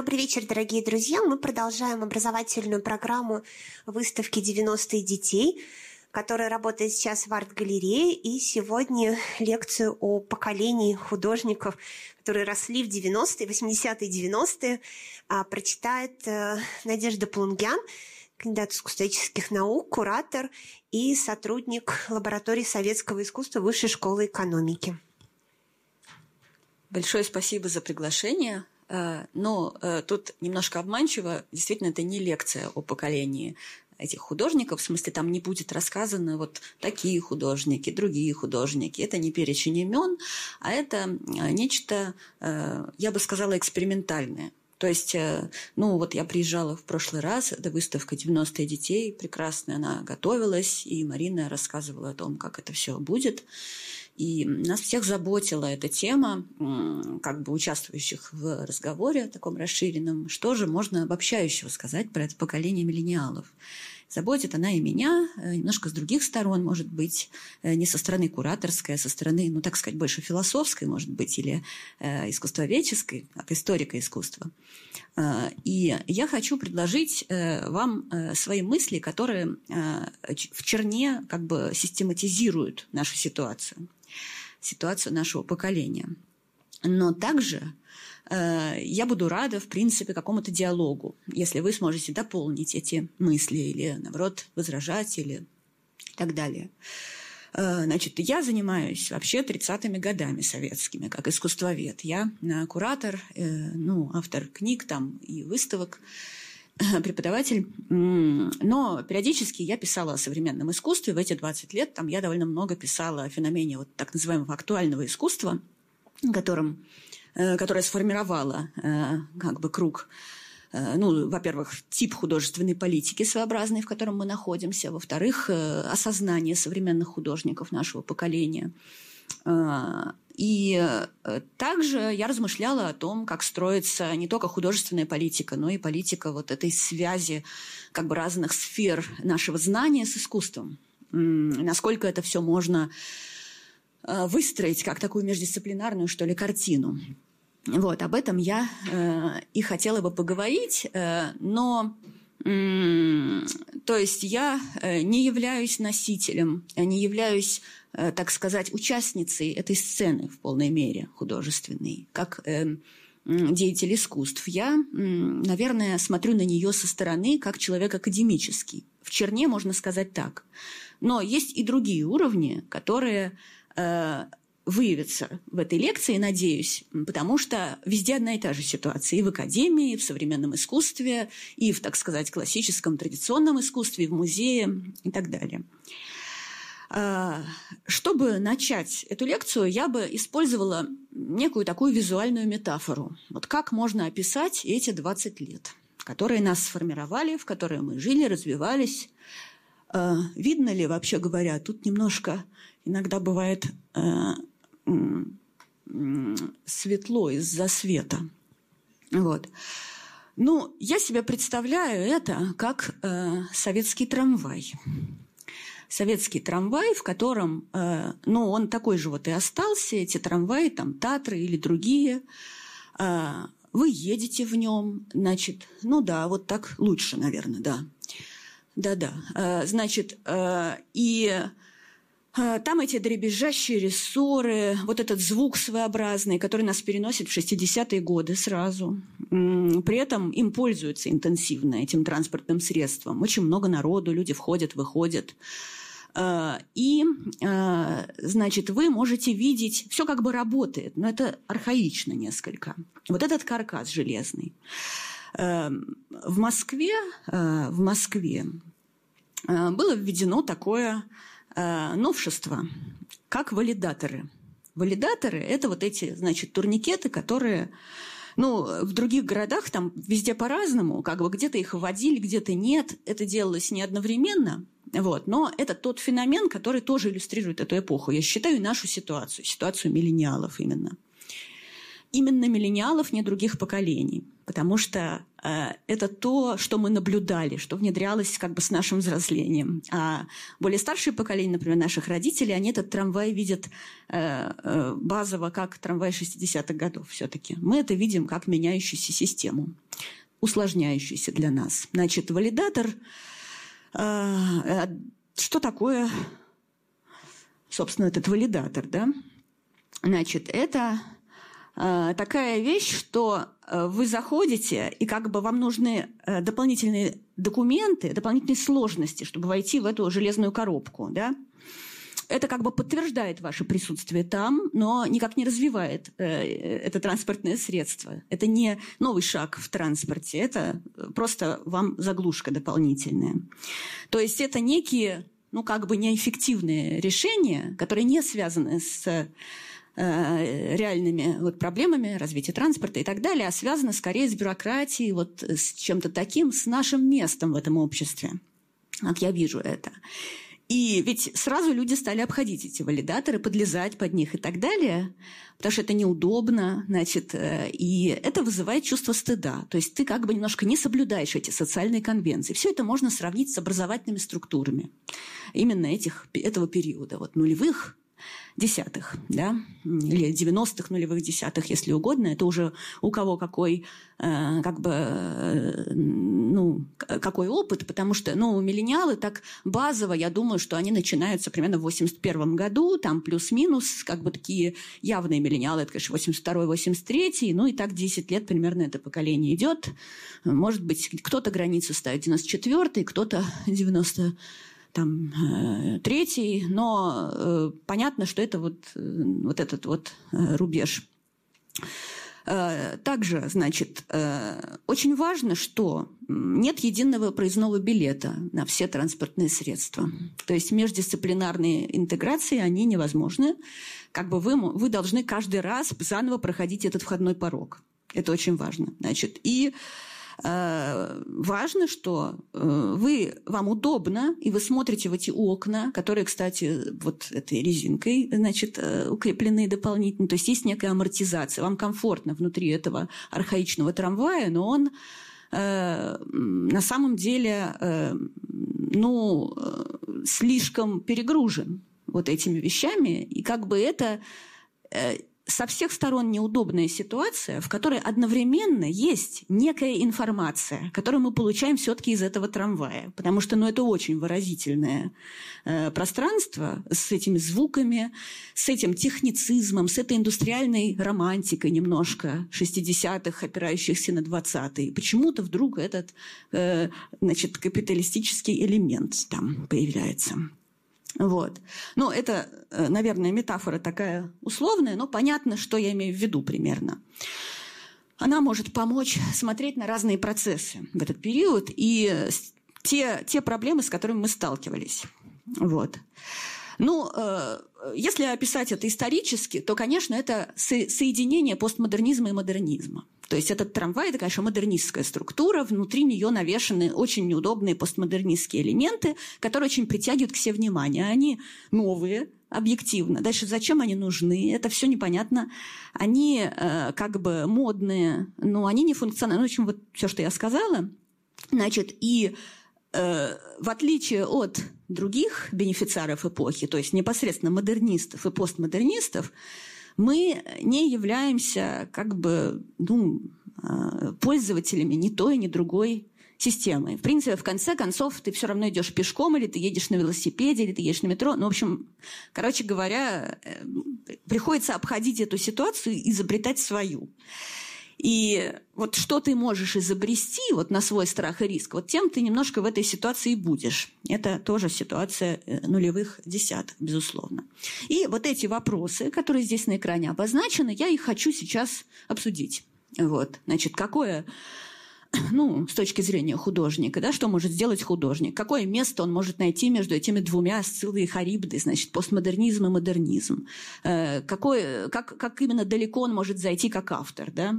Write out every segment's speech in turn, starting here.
Добрый вечер, дорогие друзья. Мы продолжаем образовательную программу выставки «90-е детей», которая работает сейчас в арт-галерее. И сегодня лекцию о поколении художников, которые росли в 90-е, 80-е, 90-е, прочитает э, Надежда Плунгян, кандидат искусствоведческих наук, куратор и сотрудник лаборатории советского искусства Высшей школы экономики. Большое спасибо за приглашение. Э, но э, тут немножко обманчиво. Действительно, это не лекция о поколении этих художников, в смысле, там не будет рассказано вот такие художники, другие художники. Это не перечень имен, а это э, нечто, я бы сказала, экспериментальное. То есть, ну вот я приезжала в прошлый раз, это выставка «90 детей», прекрасная, она готовилась, и Марина рассказывала о том, как это все будет. И нас всех заботила эта тема, как бы участвующих в разговоре таком расширенном, что же можно обобщающего сказать про это поколение миллениалов. Заботит она и меня, э, немножко с других сторон, может быть, э, не со стороны кураторской, а со стороны, ну, так сказать, больше философской, может быть, или э, искусствоведческой, от историка искусства. И я хочу предложить вам свои мысли, которые в черне как бы систематизируют нашу ситуацию ситуацию нашего поколения. Но также э, я буду рада, в принципе, какому-то диалогу, если вы сможете дополнить эти мысли или, наоборот, возражать или так далее. Э, значит, я занимаюсь вообще 30-ми годами советскими, как искусствовед. Я э, куратор, ну, автор книг там и выставок. преподаватель, но периодически я писала о современном искусстве. В эти 20 лет там я довольно много писала о феномене вот так называемого актуального искусства, которым, э, которое сформировало э, как бы круг э, ну, во-первых, тип художественной политики своеобразной, в котором мы находимся, во-вторых, осознание современных художников нашего поколения – и э, также я размышляла о том, как строится не только художественная политика, но и политика вот этой связи как бы разных сфер нашего знания с искусством. Насколько это все можно э, выстроить как такую междисциплинарную, что ли, картину. Вот, об этом я э, и хотела бы поговорить, э, но то есть я э, не являюсь носителем, не являюсь, э, так сказать, участницей этой сцены в полной мере художественной, как э, деятель искусств. Я, наверное, смотрю на нее со стороны как человек академический. В черне можно сказать так. Но есть и другие уровни, которые выявится в этой лекции, надеюсь, потому что везде одна и та же ситуация. И в академии, и в современном искусстве, и в, так сказать, классическом традиционном искусстве, и в музее и так далее. А, чтобы начать эту лекцию, я бы использовала некую такую визуальную метафору. Вот как можно описать эти 20 лет, которые нас сформировали, в которые мы жили, развивались. А, видно ли, вообще говоря, тут немножко иногда бывает а, светло из-за света. Вот. Ну, я себе представляю это как э, советский трамвай. Советский трамвай, в котором, э, ну, он такой же вот и остался, эти трамваи, там, Татры или другие. Э, вы едете в нем, значит, ну да, вот так лучше, наверное, да. Да-да. Э, значит, э, и там эти дребезжащие рессоры, вот этот звук своеобразный, который нас переносит в 60-е годы сразу. При этом им пользуются интенсивно, этим транспортным средством. Очень много народу, люди входят, выходят. А, и, а, значит, вы можете видеть, все как бы работает, но это архаично несколько. Вот этот каркас железный. В Москве, в Москве было введено такое э, новшества, как валидаторы. Валидаторы – это вот эти, значит, турникеты, которые ну, в других городах там везде по-разному, как бы где-то их вводили, где-то нет. Это делалось не одновременно, вот, но это тот феномен, который тоже иллюстрирует эту эпоху. Я считаю нашу ситуацию, ситуацию миллениалов именно. именно миллениалов, не других поколений. Потому что э, это то, что мы наблюдали, что внедрялось как бы с нашим взрослением. А более старшие поколения, например, наших родителей, они этот трамвай видят э, э, базово как трамвай 60-х годов все-таки. Мы это видим как меняющуюся систему, усложняющуюся для нас. Значит, валидатор... Э, э, что такое, собственно, этот валидатор, да? Значит, это такая вещь, что э, вы заходите, и как бы вам нужны э, дополнительные документы, дополнительные сложности, чтобы войти в эту железную коробку, да? Это как бы подтверждает ваше присутствие там, но никак не развивает э, это транспортное средство. Это не новый шаг в транспорте, это просто вам заглушка дополнительная. То есть это некие, ну как бы неэффективные решения, которые не связаны с Э, реальными вот проблемами развития транспорта и так далее, а связано скорее с бюрократией, вот с чем-то таким, с нашим местом в этом обществе. Как я вижу это. И ведь сразу люди стали обходить эти валидаторы, подлезать под них и так далее, потому что это неудобно, значит, э, и это вызывает чувство стыда. То есть ты как бы немножко не соблюдаешь эти социальные конвенции. Все это можно сравнить с образовательными структурами именно этих, этого периода, вот нулевых, десятых, да, или девяностых нулевых десятых, если угодно. Это уже у кого какой, э, как бы, э, ну, какой опыт, потому что, ну, миллениалы так базово, я думаю, что они начинаются примерно в 81 году, там плюс-минус, как бы такие явные миллениалы, это, конечно, 82 83 ну, и так 10 лет примерно это поколение идет. Может быть, кто-то границу ставит 94 кто-то 90 там э, третий, но э, понятно, что это вот, э, вот этот вот э, рубеж. Э, также, значит, э, очень важно, что нет единого проездного билета на все транспортные средства. То есть междисциплинарные интеграции, они невозможны. Как бы вы, вы должны каждый раз заново проходить этот входной порог. Это очень важно. Значит, и важно, что э, вы, вам удобно, и вы смотрите в эти окна, которые, кстати, вот этой резинкой, значит, э, укреплены дополнительно. То есть есть некая амортизация. Вам комфортно внутри этого архаичного трамвая, но он на самом деле ну, слишком перегружен вот этими вещами, и как бы это со всех сторон неудобная ситуация, в которой одновременно есть некая информация, которую мы получаем все-таки из этого трамвая, потому что ну, это очень выразительное э, пространство с этими звуками, с этим техницизмом, с этой индустриальной романтикой немножко 60-х, опирающихся на 20-е. Почему-то вдруг этот э, значит, капиталистический элемент там появляется. Вот. Ну, это, э, наверное, метафора такая условная, но понятно, что я имею в виду примерно. Она может помочь смотреть на разные процессы в этот период и те, те проблемы, с которыми мы сталкивались. Вот. Ну, э, если описать это исторически, то, конечно, это соединение постмодернизма и модернизма. То есть этот трамвай – это, конечно, модернистская структура, внутри нее навешаны очень неудобные постмодернистские элементы, которые очень притягивают к себе внимание. Они новые, объективно. Дальше зачем они нужны? Это все непонятно. Они э, как бы модные, но они не функциональны. Ну, в общем, вот все, что я сказала. Значит, и э, в отличие от других бенефициаров эпохи, то есть непосредственно модернистов и постмодернистов, мы не являемся как бы ну, а, пользователями ни той, ни другой системы. В принципе, в конце концов, ты все равно идешь пешком, или ты едешь на велосипеде, или ты едешь на метро. Ну, в общем, короче говоря, э, приходится обходить эту ситуацию и изобретать свою. И вот что ты можешь изобрести вот на свой страх и риск, вот тем ты немножко в этой ситуации будешь. Это тоже ситуация э, нулевых десятых, безусловно. И вот эти вопросы, которые здесь на экране обозначены, я их хочу сейчас обсудить. Вот, значит, какое ну, с точки зрения художника, да, что может сделать художник, какое место он может найти между этими двумя Сциллой и Харибдой, значит, постмодернизм и модернизм, э, какой, как, как именно далеко он может зайти как автор, да,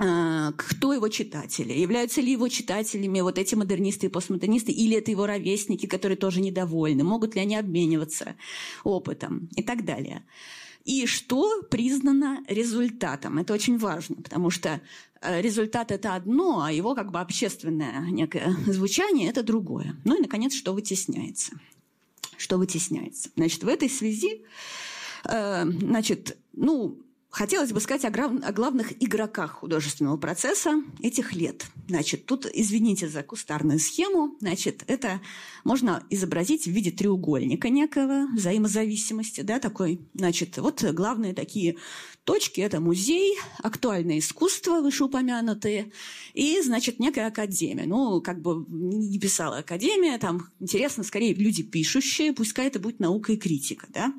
кто его читатели, являются ли его читателями вот эти модернисты и постмодернисты, или это его ровесники, которые тоже недовольны, могут ли они обмениваться опытом и так далее. и что признано результатом. Это очень важно, потому что э, результат – это одно, а его как бы общественное некое звучание – это другое. Ну и, наконец, что вытесняется. Что вытесняется. Значит, в этой связи, э, значит, ну, Хотелось бы сказать о, грав... о главных игроках художественного процесса этих лет. Значит, тут, извините за кустарную схему, значит, это можно изобразить в виде треугольника некого взаимозависимости, да, такой. Значит, вот главные такие точки – это музей, актуальное искусство, вышеупомянутые, и, значит, некая академия. Ну, как бы не писала академия, там интересно, скорее, люди пишущие, пускай это будет наука и критика, да.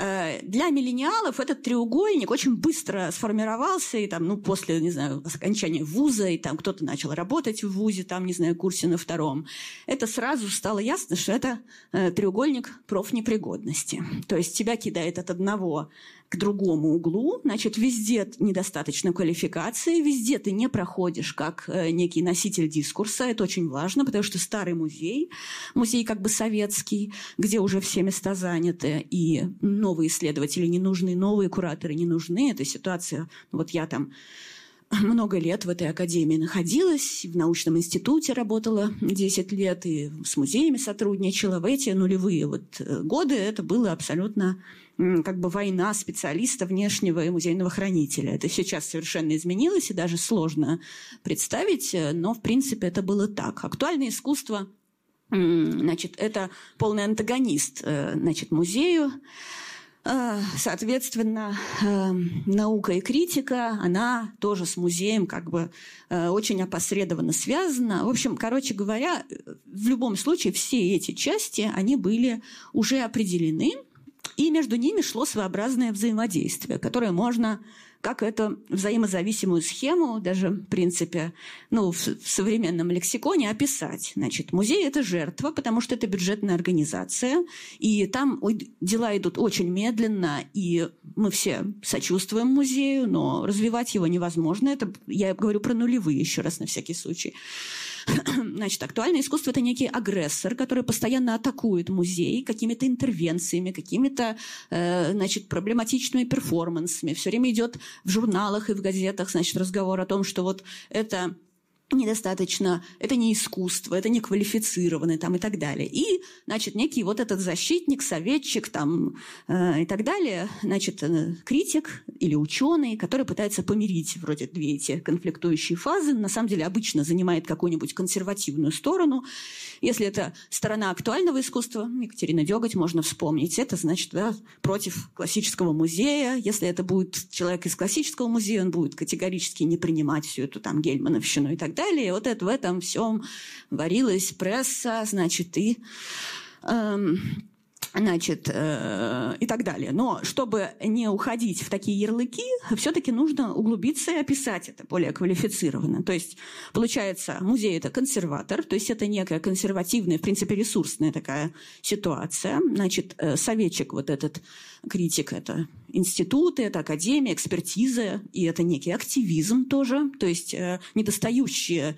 Э, для миллениалов этот треугольник очень быстро сформировался, и там, ну, после, не знаю, окончания вуза, и там кто-то начал работать в вузе, там, не знаю, курсе на втором. Это сразу стало ясно, что это э, треугольник профнепригодности. То есть тебя кидает от одного к другому углу, значит, везде недостаточно квалификации, везде ты не проходишь как э, некий носитель дискурса, это очень важно, потому что старый музей, музей как бы советский, где уже все места заняты, и новые исследователи не нужны, новые кураторы не нужны, эта ситуация, вот я там много лет в этой академии находилась, в научном институте работала 10 лет и с музеями сотрудничала. В эти нулевые вот э, годы это было абсолютно как бы война специалиста внешнего и музейного хранителя. Это сейчас совершенно изменилось, и даже сложно представить, э, но, в принципе, это было так. Актуальное искусство Значит, это полный антагонист э, значит, музею. Э, соответственно, наука и критика, она тоже с музеем как бы очень опосредованно связана. В общем, короче говоря, в любом случае все эти части, они были уже определены, и между ними шло своеобразное взаимодействие, которое можно как эту взаимозависимую схему даже, в принципе, ну, в, современном лексиконе описать. Значит, музей – это жертва, потому что это бюджетная организация, и там дела идут очень медленно, и мы все сочувствуем музею, но развивать его невозможно. Это я говорю про нулевые еще раз на всякий случай. Значит, актуальное искусство – это некий агрессор, который постоянно атакует музей какими-то интервенциями, какими-то, э, значит, проблематичными перформансами. Все время идет в журналах и в газетах, значит, разговор о том, что вот это недостаточно, это не искусство, это не квалифицированный там и так далее. И, значит, некий вот этот защитник, советчик там э, и так далее, значит, э, критик или ученый, который пытается помирить вроде две эти конфликтующие фазы, на самом деле обычно занимает какую-нибудь консервативную сторону. Если это сторона актуального искусства, Екатерина Деготь можно вспомнить, это значит да, против классического музея. Если это будет человек из классического музея, он будет категорически не принимать всю эту там гельмановщину и так далее далее. Вот это в этом всем варилась пресса, значит, и эм, значит, э, и так далее. Но чтобы не уходить в такие ярлыки, все-таки нужно углубиться и описать это более квалифицированно. То есть, получается, музей – это консерватор, то есть это некая консервативная, в принципе, ресурсная такая ситуация. Значит, э, советчик вот этот критик – это институты, это академия, экспертиза, и это некий активизм тоже, то есть э, недостающая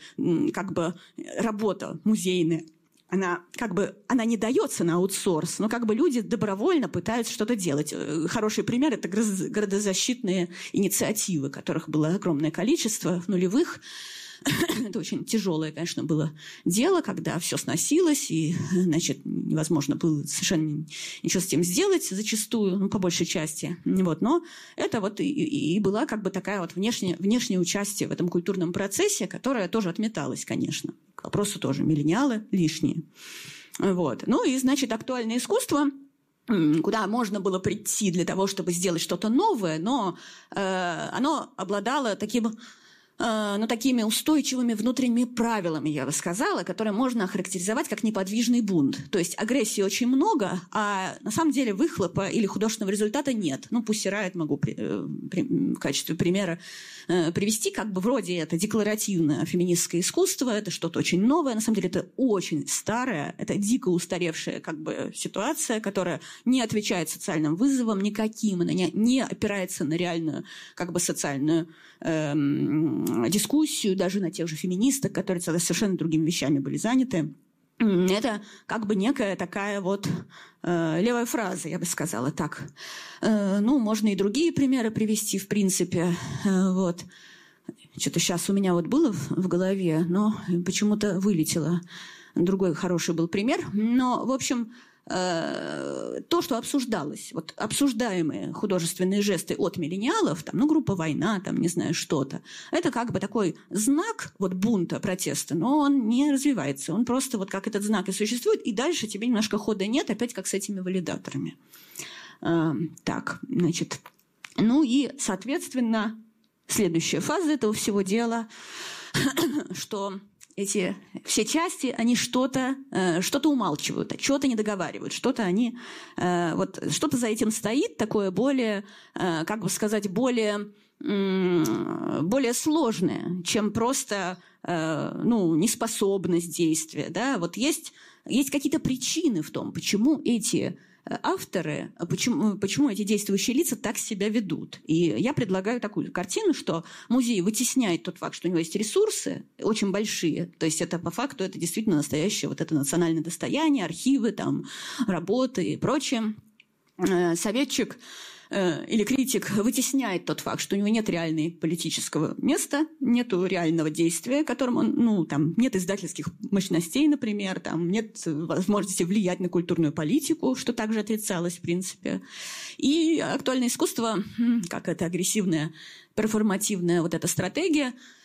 как бы работа музейная она как бы она не дается на аутсорс, но как бы люди добровольно пытаются что-то делать. Э, хороший пример – это городозащитные инициативы, которых было огромное количество в нулевых. Это очень тяжелое, конечно, было дело, когда все сносилось, и, значит, невозможно было совершенно ничего с этим сделать зачастую, ну, по большей части. Вот. Но это вот и, и была как бы такая вот внешняя, внешнее участие в этом культурном процессе, которое тоже отметалось, конечно. К вопросу тоже миллениалы лишние. Вот. Ну и, значит, актуальное искусство – куда можно было прийти для того, чтобы сделать что-то новое, но э, оно обладало таким ну, такими устойчивыми внутренними правилами, я бы сказала, которые можно охарактеризовать как неподвижный бунт. То есть агрессии очень много, а на самом деле выхлопа или художественного результата нет. Ну, пусть Райт могу при, э, при, в качестве примера э, привести, как бы вроде это декларативное феминистское искусство, это что-то очень новое, на самом деле это очень старое, это дико устаревшая как бы ситуация, которая не отвечает социальным вызовам никаким, она не, не опирается на реальную как бы социальную эм, дискуссию даже на тех же феминисток, которые совершенно другими вещами были заняты. это как бы некая такая вот э, левая фраза, я бы сказала так. Э, ну, можно и другие примеры привести, в принципе. Э, вот. Что-то сейчас у меня вот было в, в голове, но почему-то вылетело. Другой хороший был пример. Но, в общем, то, что обсуждалось, вот обсуждаемые художественные жесты от миллениалов, там, ну, группа «Война», там, не знаю, что-то, это как бы такой знак вот бунта, протеста, но он не развивается, он просто вот как этот знак и существует, и дальше тебе немножко хода нет, опять как с этими валидаторами. Э, так, значит, ну и, соответственно, следующая фаза этого всего дела, что эти все части, они что-то э, что умалчивают, что-то не договаривают, что-то они э, вот что-то за этим стоит такое более, э, как бы сказать, более более сложное, чем просто ну, неспособность действия. Да? Вот есть, есть какие-то причины в том, почему эти авторы, а почему, почему эти действующие лица так себя ведут. И я предлагаю такую картину, что музей вытесняет тот факт, что у него есть ресурсы очень большие. То есть это по факту это действительно настоящее вот это национальное достояние, архивы, там, работы и прочее. Э, советчик Э, или критик вытесняет тот факт, что у него нет реального политического места, нет реального действия, которым он, ну, там, нет издательских мощностей, например, там, нет возможности влиять на культурную политику, что также отрицалось, в принципе. И актуальное искусство, как это агрессивная, перформативная вот эта стратегия – Э,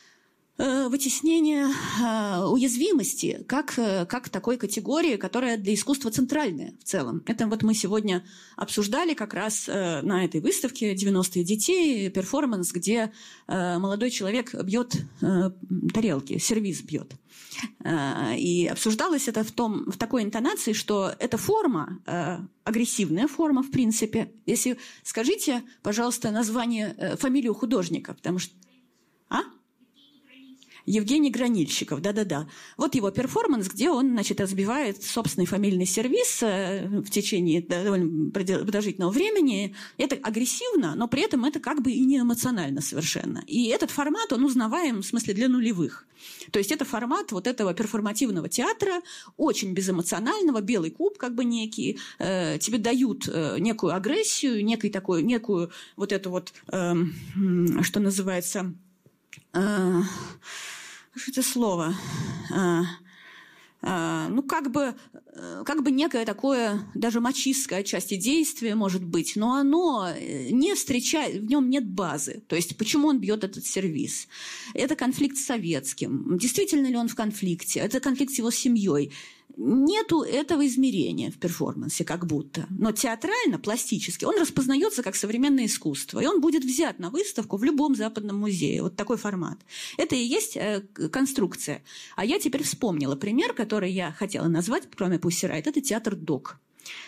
вытеснение э, уязвимости как, э, как такой категории, которая для искусства центральная в целом. Это вот мы сегодня обсуждали как раз на этой выставке «90-е детей» перформанс, где молодой человек бьет тарелки, сервиз бьет. И обсуждалось это в, том, в такой интонации, что эта форма, агрессивная форма, в принципе. Если скажите, пожалуйста, название, фамилию художника, потому что... Евгений Гранильщиков, да-да-да. Вот его перформанс, где он, значит, разбивает собственный фамильный сервиз э, в течение довольно продолжительного времени. Это агрессивно, но при этом это как бы и не эмоционально совершенно. И этот формат, он узнаваем, в смысле, для нулевых. То есть это формат вот этого перформативного театра, очень безэмоционального, белый куб как бы некий. Э, тебе дают э, некую агрессию, некий такой, некую вот эту вот, э, что называется... Э, это слово? А, а, ну, как бы, э, как бы некое такое, даже мачистское отчасти действие, может быть, но оно э, не встречает, в нем нет базы. То есть, почему он бьет этот сервис? Это конфликт с советским. Действительно ли он в конфликте? Это конфликт с его семьей нету этого измерения в перформансе как будто. Но театрально, пластически, он распознается как современное искусство. И он будет взят на выставку в любом западном музее. Вот такой формат. Это и есть э, конструкция. А я теперь вспомнила пример, который я хотела назвать, кроме Пуссирайт. Это театр Док.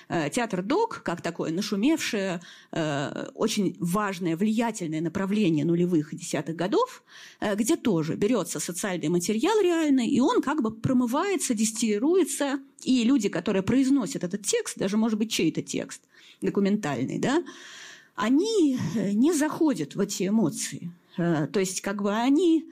Э, театр ДОК, как такое нашумевшее, э, очень важное, влиятельное направление нулевых и десятых годов, э, где тоже берется социальный материал реальный, и он как бы промывается, дистиллируется, и люди, которые произносят этот текст, даже, может быть, чей-то текст документальный, да, они не заходят в эти эмоции. То есть, как бы они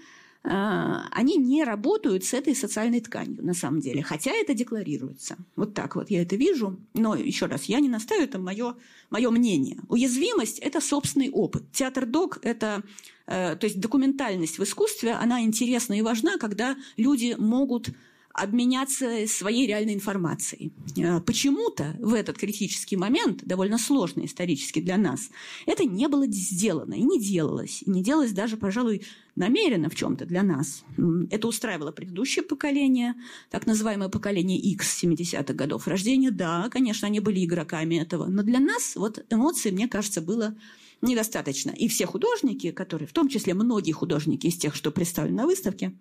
они не работают с этой социальной тканью на самом деле, хотя это декларируется. Вот так вот я это вижу. Но еще раз, я не настаиваю, это мое, мое мнение. Уязвимость – это собственный опыт. Театр-док – это э, то есть документальность в искусстве, она интересна и важна, когда люди могут обменяться своей реальной информацией. Э, почему-то в этот критический момент, довольно сложный исторически для нас, это не было сделано и не делалось. И не делалось даже, пожалуй, намеренно в чем-то для нас. Это устраивало предыдущее поколение, так называемое поколение X 70-х годов рождения. Да, конечно, они были игроками этого. Но для нас вот эмоций, мне кажется, было недостаточно. И все художники, которые, в том числе многие художники из тех, что представлены на выставке,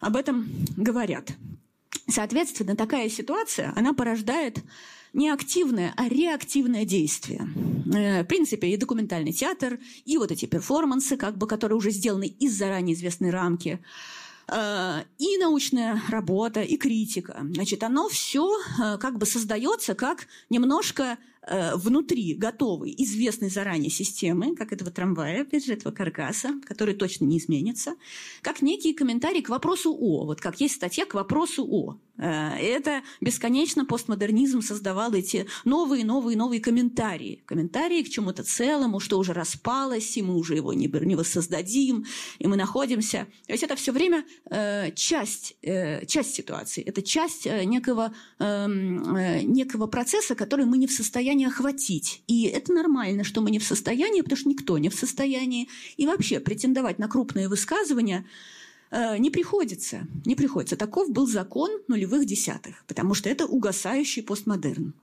об этом говорят. Соответственно, такая ситуация, она порождает не активное, а реактивное действие. Э, в принципе, и документальный театр, и вот эти перформансы, как бы, которые уже сделаны из заранее известной рамки, э, и научная работа, и критика. Значит, оно все э, как бы создается как немножко внутри готовой, известной заранее системы, как этого трамвая, опять же, этого каркаса, который точно не изменится, как некий комментарий к вопросу «о». Вот как есть статья к вопросу «о». Э, это бесконечно постмодернизм создавал эти новые, новые, новые комментарии. Комментарии к чему-то целому, что уже распалось, и мы уже его не, не воссоздадим, и мы находимся. То есть это все время э, часть, э, часть ситуации, это часть э, некого, эм, э, некого процесса, который мы не в состоянии охватить. И это нормально, что мы не в состоянии, потому что никто не в состоянии. И вообще претендовать на крупные высказывания – Э, не приходится, не приходится. Таков был закон нулевых десятых, потому что это угасающий постмодерн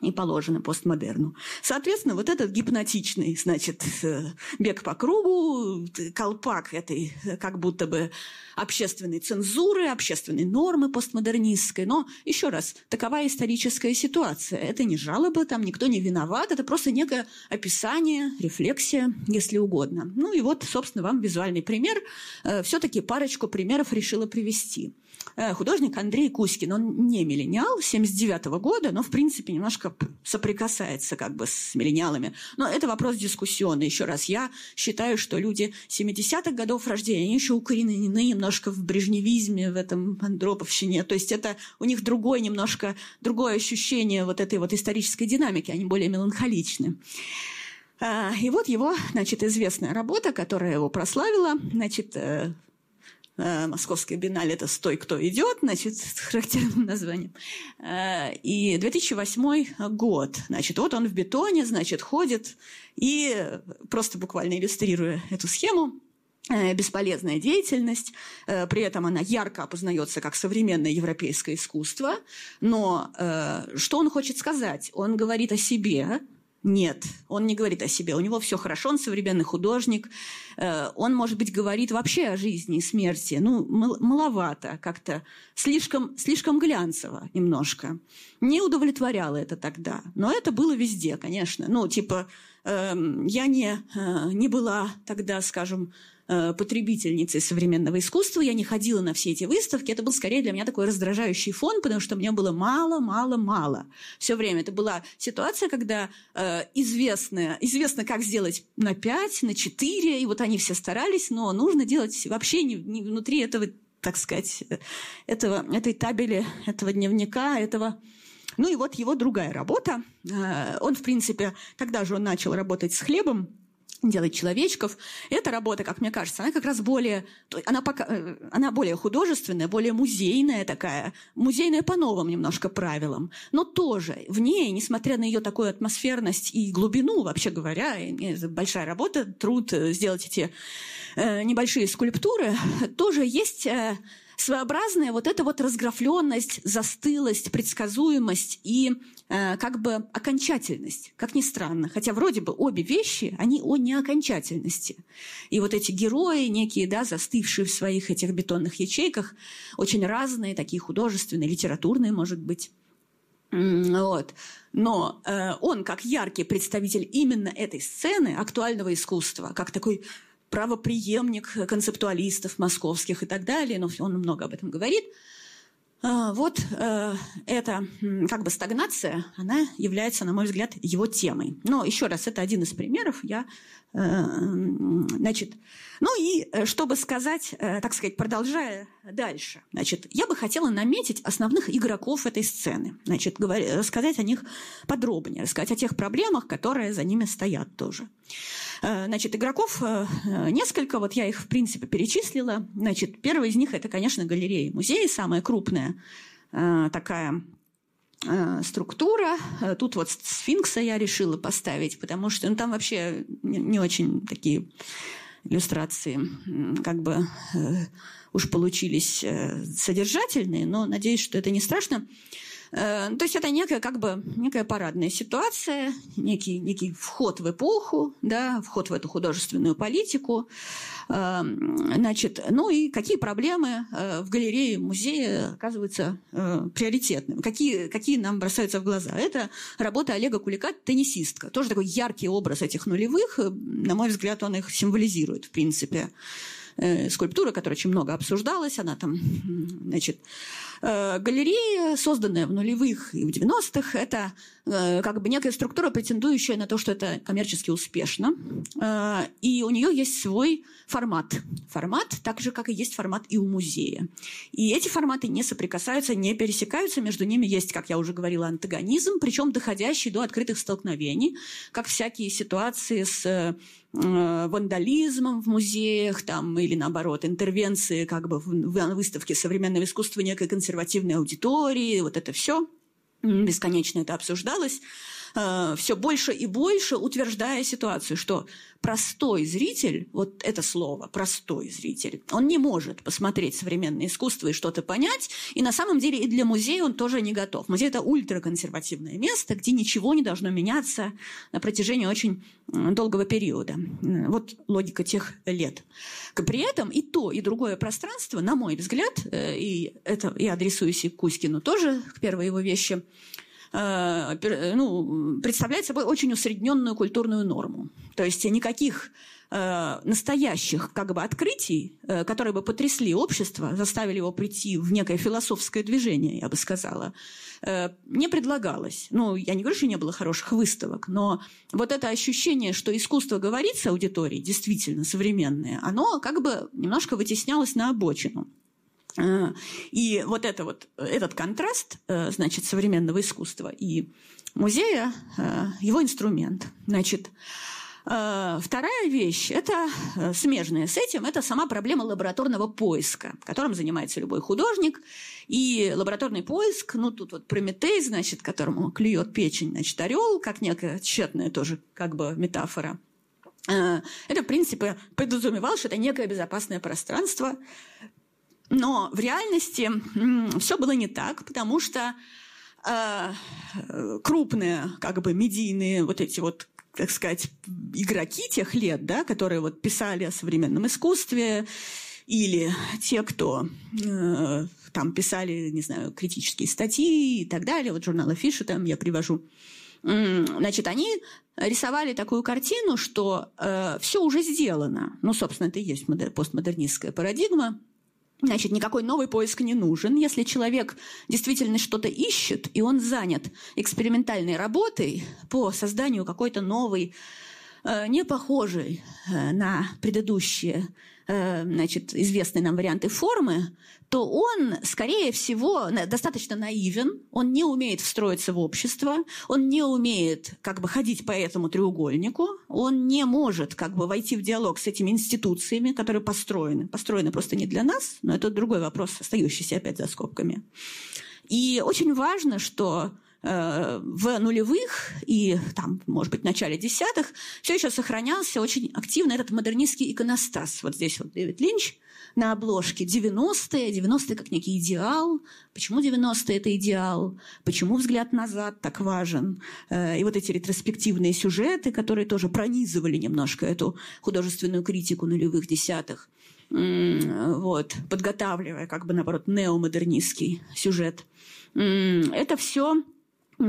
и положено постмодерну. Соответственно, вот этот гипнотичный, значит, э, бег по кругу, колпак этой э, как будто бы общественной цензуры, общественной нормы постмодернистской. Но, еще раз, такова историческая ситуация. Это не жалоба, там никто не виноват, это просто некое описание, рефлексия, если угодно. Ну и вот, собственно, вам визуальный пример. Э, Все-таки парочку примеров решила привести. Э, художник Андрей Кузькин, он не миллениал, 79 -го года, но, в принципе, немножко соприкасается как бы с миллениалами. Но это вопрос дискуссионный. Еще раз, я считаю, что люди 70-х годов рождения, они еще укоренены немножко в брежневизме, в этом андроповщине. То есть это у них другое немножко, другое ощущение вот этой вот исторической динамики, они более меланхоличны. А, и вот его, значит, известная работа, которая его прославила, значит, э, Московское биеннале – это «Стой, кто идет», значит, с характерным названием. Э, и 2008 год, значит, вот он в бетоне, значит, ходит и, просто буквально иллюстрируя эту схему, э, бесполезная деятельность, при этом она ярко опознается как современное европейское искусство, но что он хочет сказать? Он говорит о себе, нет, он не говорит о себе. У него все хорошо, он современный художник. Э, он, может быть, говорит вообще о жизни и смерти. Ну, маловато как-то. Слишком, слишком глянцево немножко. Не удовлетворяло это тогда. Но это было везде, конечно. Ну, типа, эм, я не, э, не была тогда, скажем, потребительницей современного искусства, я не ходила на все эти выставки, это был скорее для меня такой раздражающий фон, потому что мне было мало, мало, мало. Все время это была ситуация, когда э, известно, известно, как сделать на 5, на 4, и вот они все старались, но нужно делать вообще не, не внутри этого, так сказать, этого, этой табели, этого дневника, этого ну и вот его другая работа. Э, он, в принципе, когда же он начал работать с хлебом, делать человечков. Эта работа, как мне кажется, она как раз более, она, пока, э, она более художественная, более музейная такая, музейная по новым немножко правилам. Но тоже в ней, несмотря на ее такую атмосферность и глубину, вообще говоря, большая работа, труд э, сделать эти э, небольшие скульптуры, тоже есть своеобразная вот эта вот разграфленность, застылость, предсказуемость и э, как бы окончательность, как ни странно. Хотя вроде бы обе вещи, они о неокончательности. И вот эти герои некие, да, застывшие в своих этих бетонных ячейках, очень разные, такие художественные, литературные, может быть. Вот. Но э, он, как яркий представитель именно этой сцены актуального искусства, как такой правоприемник концептуалистов московских и так далее, но он много об этом говорит. А, вот э, эта как бы стагнация, она является, на мой взгляд, его темой. Но еще раз, это один из примеров. Я Э, значит, ну и э, чтобы сказать, так сказать, продолжая дальше, значит, я бы хотела наметить основных игроков этой сцены, значит, рассказать о них подробнее, рассказать о тех проблемах, которые за ними стоят тоже. Значит, игроков несколько, вот я их, в принципе, перечислила. Значит, первый из них – это, конечно, галерея музеи, самая крупная такая Э, структура. Э, тут вот сфинкса я решила поставить, потому что ну, там вообще не, очень такие иллюстрации как бы э, уж получились э, содержательные, но надеюсь, что это не страшно. Э, то есть это некая как бы некая парадная ситуация, некий, некий вход в эпоху, да, вход в эту художественную политику. Э, значит, ну и какие проблемы э, в галерее музея оказываются приоритетными, какие, какие нам бросаются в глаза. Это работа Олега Кулика «Теннисистка». Тоже такой яркий образ этих нулевых. На мой взгляд, он их символизирует, в принципе скульптура, которая очень много обсуждалась, она там, значит, Э, галерея, созданная в нулевых и в 90-х, это э, как бы некая структура, претендующая на то, что это коммерчески успешно. Э, и у нее есть свой формат. Формат так же, как и есть формат и у музея. И эти форматы не соприкасаются, не пересекаются. Между ними есть, как я уже говорила, антагонизм, причем доходящий до открытых столкновений, как всякие ситуации с э, вандализмом в музеях там, или, наоборот, интервенции как бы в выставке современного искусства некой консервативной аудитории, вот это все бесконечно это обсуждалось, э, все больше и больше утверждая ситуацию, что простой зритель, вот это слово, простой зритель, он не может посмотреть современное искусство и что-то понять, и на самом деле и для музея он тоже не готов. Музей – это ультраконсервативное место, где ничего не должно меняться на протяжении очень долгого периода. Вот логика тех лет. При этом и то, и другое пространство, на мой взгляд, э, и это я адресуюсь и Кузькину тоже, к первой его вещи – Э, ну, представляет собой очень усредненную культурную норму. То есть никаких э, настоящих как бы открытий, э, которые бы потрясли общество, заставили его прийти в некое философское движение, я бы сказала, не предлагалось. Ну, я не говорю, что не было хороших выставок, но вот это ощущение, что искусство говорит с аудиторией, действительно современное, оно как бы немножко вытеснялось на обочину. Э, и вот, это вот этот контраст, э, значит, современного искусства и музея, э, его инструмент. Значит, Вторая вещь, это смежная с этим, это сама проблема лабораторного поиска, которым занимается любой художник. И лабораторный поиск, ну тут вот Прометей, значит, которому клюет печень, значит, орел, как некая тщетная тоже как бы метафора. Это, в принципе, подразумевал, что это некое безопасное пространство, но в реальности все было не так, потому что э, крупные, как бы медийные вот эти вот так сказать, игроки тех лет, да, которые вот писали о современном искусстве, или те, кто э, там писали, не знаю, критические статьи и так далее, вот журнал Афиша там я привожу, значит, они рисовали такую картину, что э, все уже сделано. Ну, собственно, это и есть постмодернистская парадигма, Значит, никакой новый поиск не нужен. Если человек действительно что-то ищет, и он занят экспериментальной работой по созданию какой-то новой, э, не похожей э, на предыдущие значит, известные нам варианты формы, то он, скорее всего, достаточно наивен, он не умеет встроиться в общество, он не умеет как бы ходить по этому треугольнику, он не может как бы войти в диалог с этими институциями, которые построены. Построены просто не для нас, но это другой вопрос, остающийся опять за скобками. И очень важно, что Э, в нулевых и, там, может быть, в начале десятых все еще сохранялся очень активно этот модернистский иконостас. Вот здесь вот Дэвид Линч на обложке 90-е, 90-е как некий идеал. Почему 90-е это идеал? Почему взгляд назад так важен? Э, и вот эти ретроспективные сюжеты, которые тоже пронизывали немножко эту художественную критику нулевых десятых вот, подготавливая, как бы, наоборот, неомодернистский сюжет. Это все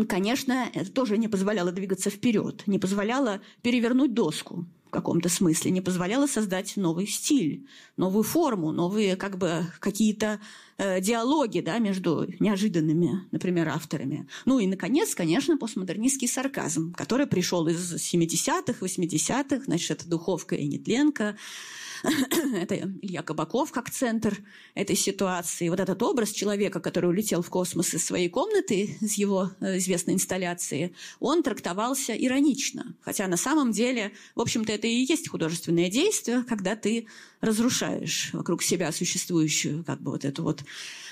конечно, это тоже не позволяло двигаться вперед, не позволяло перевернуть доску в каком-то смысле, не позволяло создать новый стиль, новую форму, новые как бы какие-то э, диалоги да, между неожиданными, например, авторами. Ну и, наконец, конечно, постмодернистский сарказм, который пришел из 70-х, 80-х, значит, это Духовка и Нетленко, это Илья Кабаков как центр этой ситуации. Вот этот образ человека, который улетел в космос из своей комнаты, из его э, известной инсталляции, он трактовался иронично. Хотя на самом деле, в общем-то, это и есть художественное действие, когда ты разрушаешь вокруг себя существующую как бы вот эту вот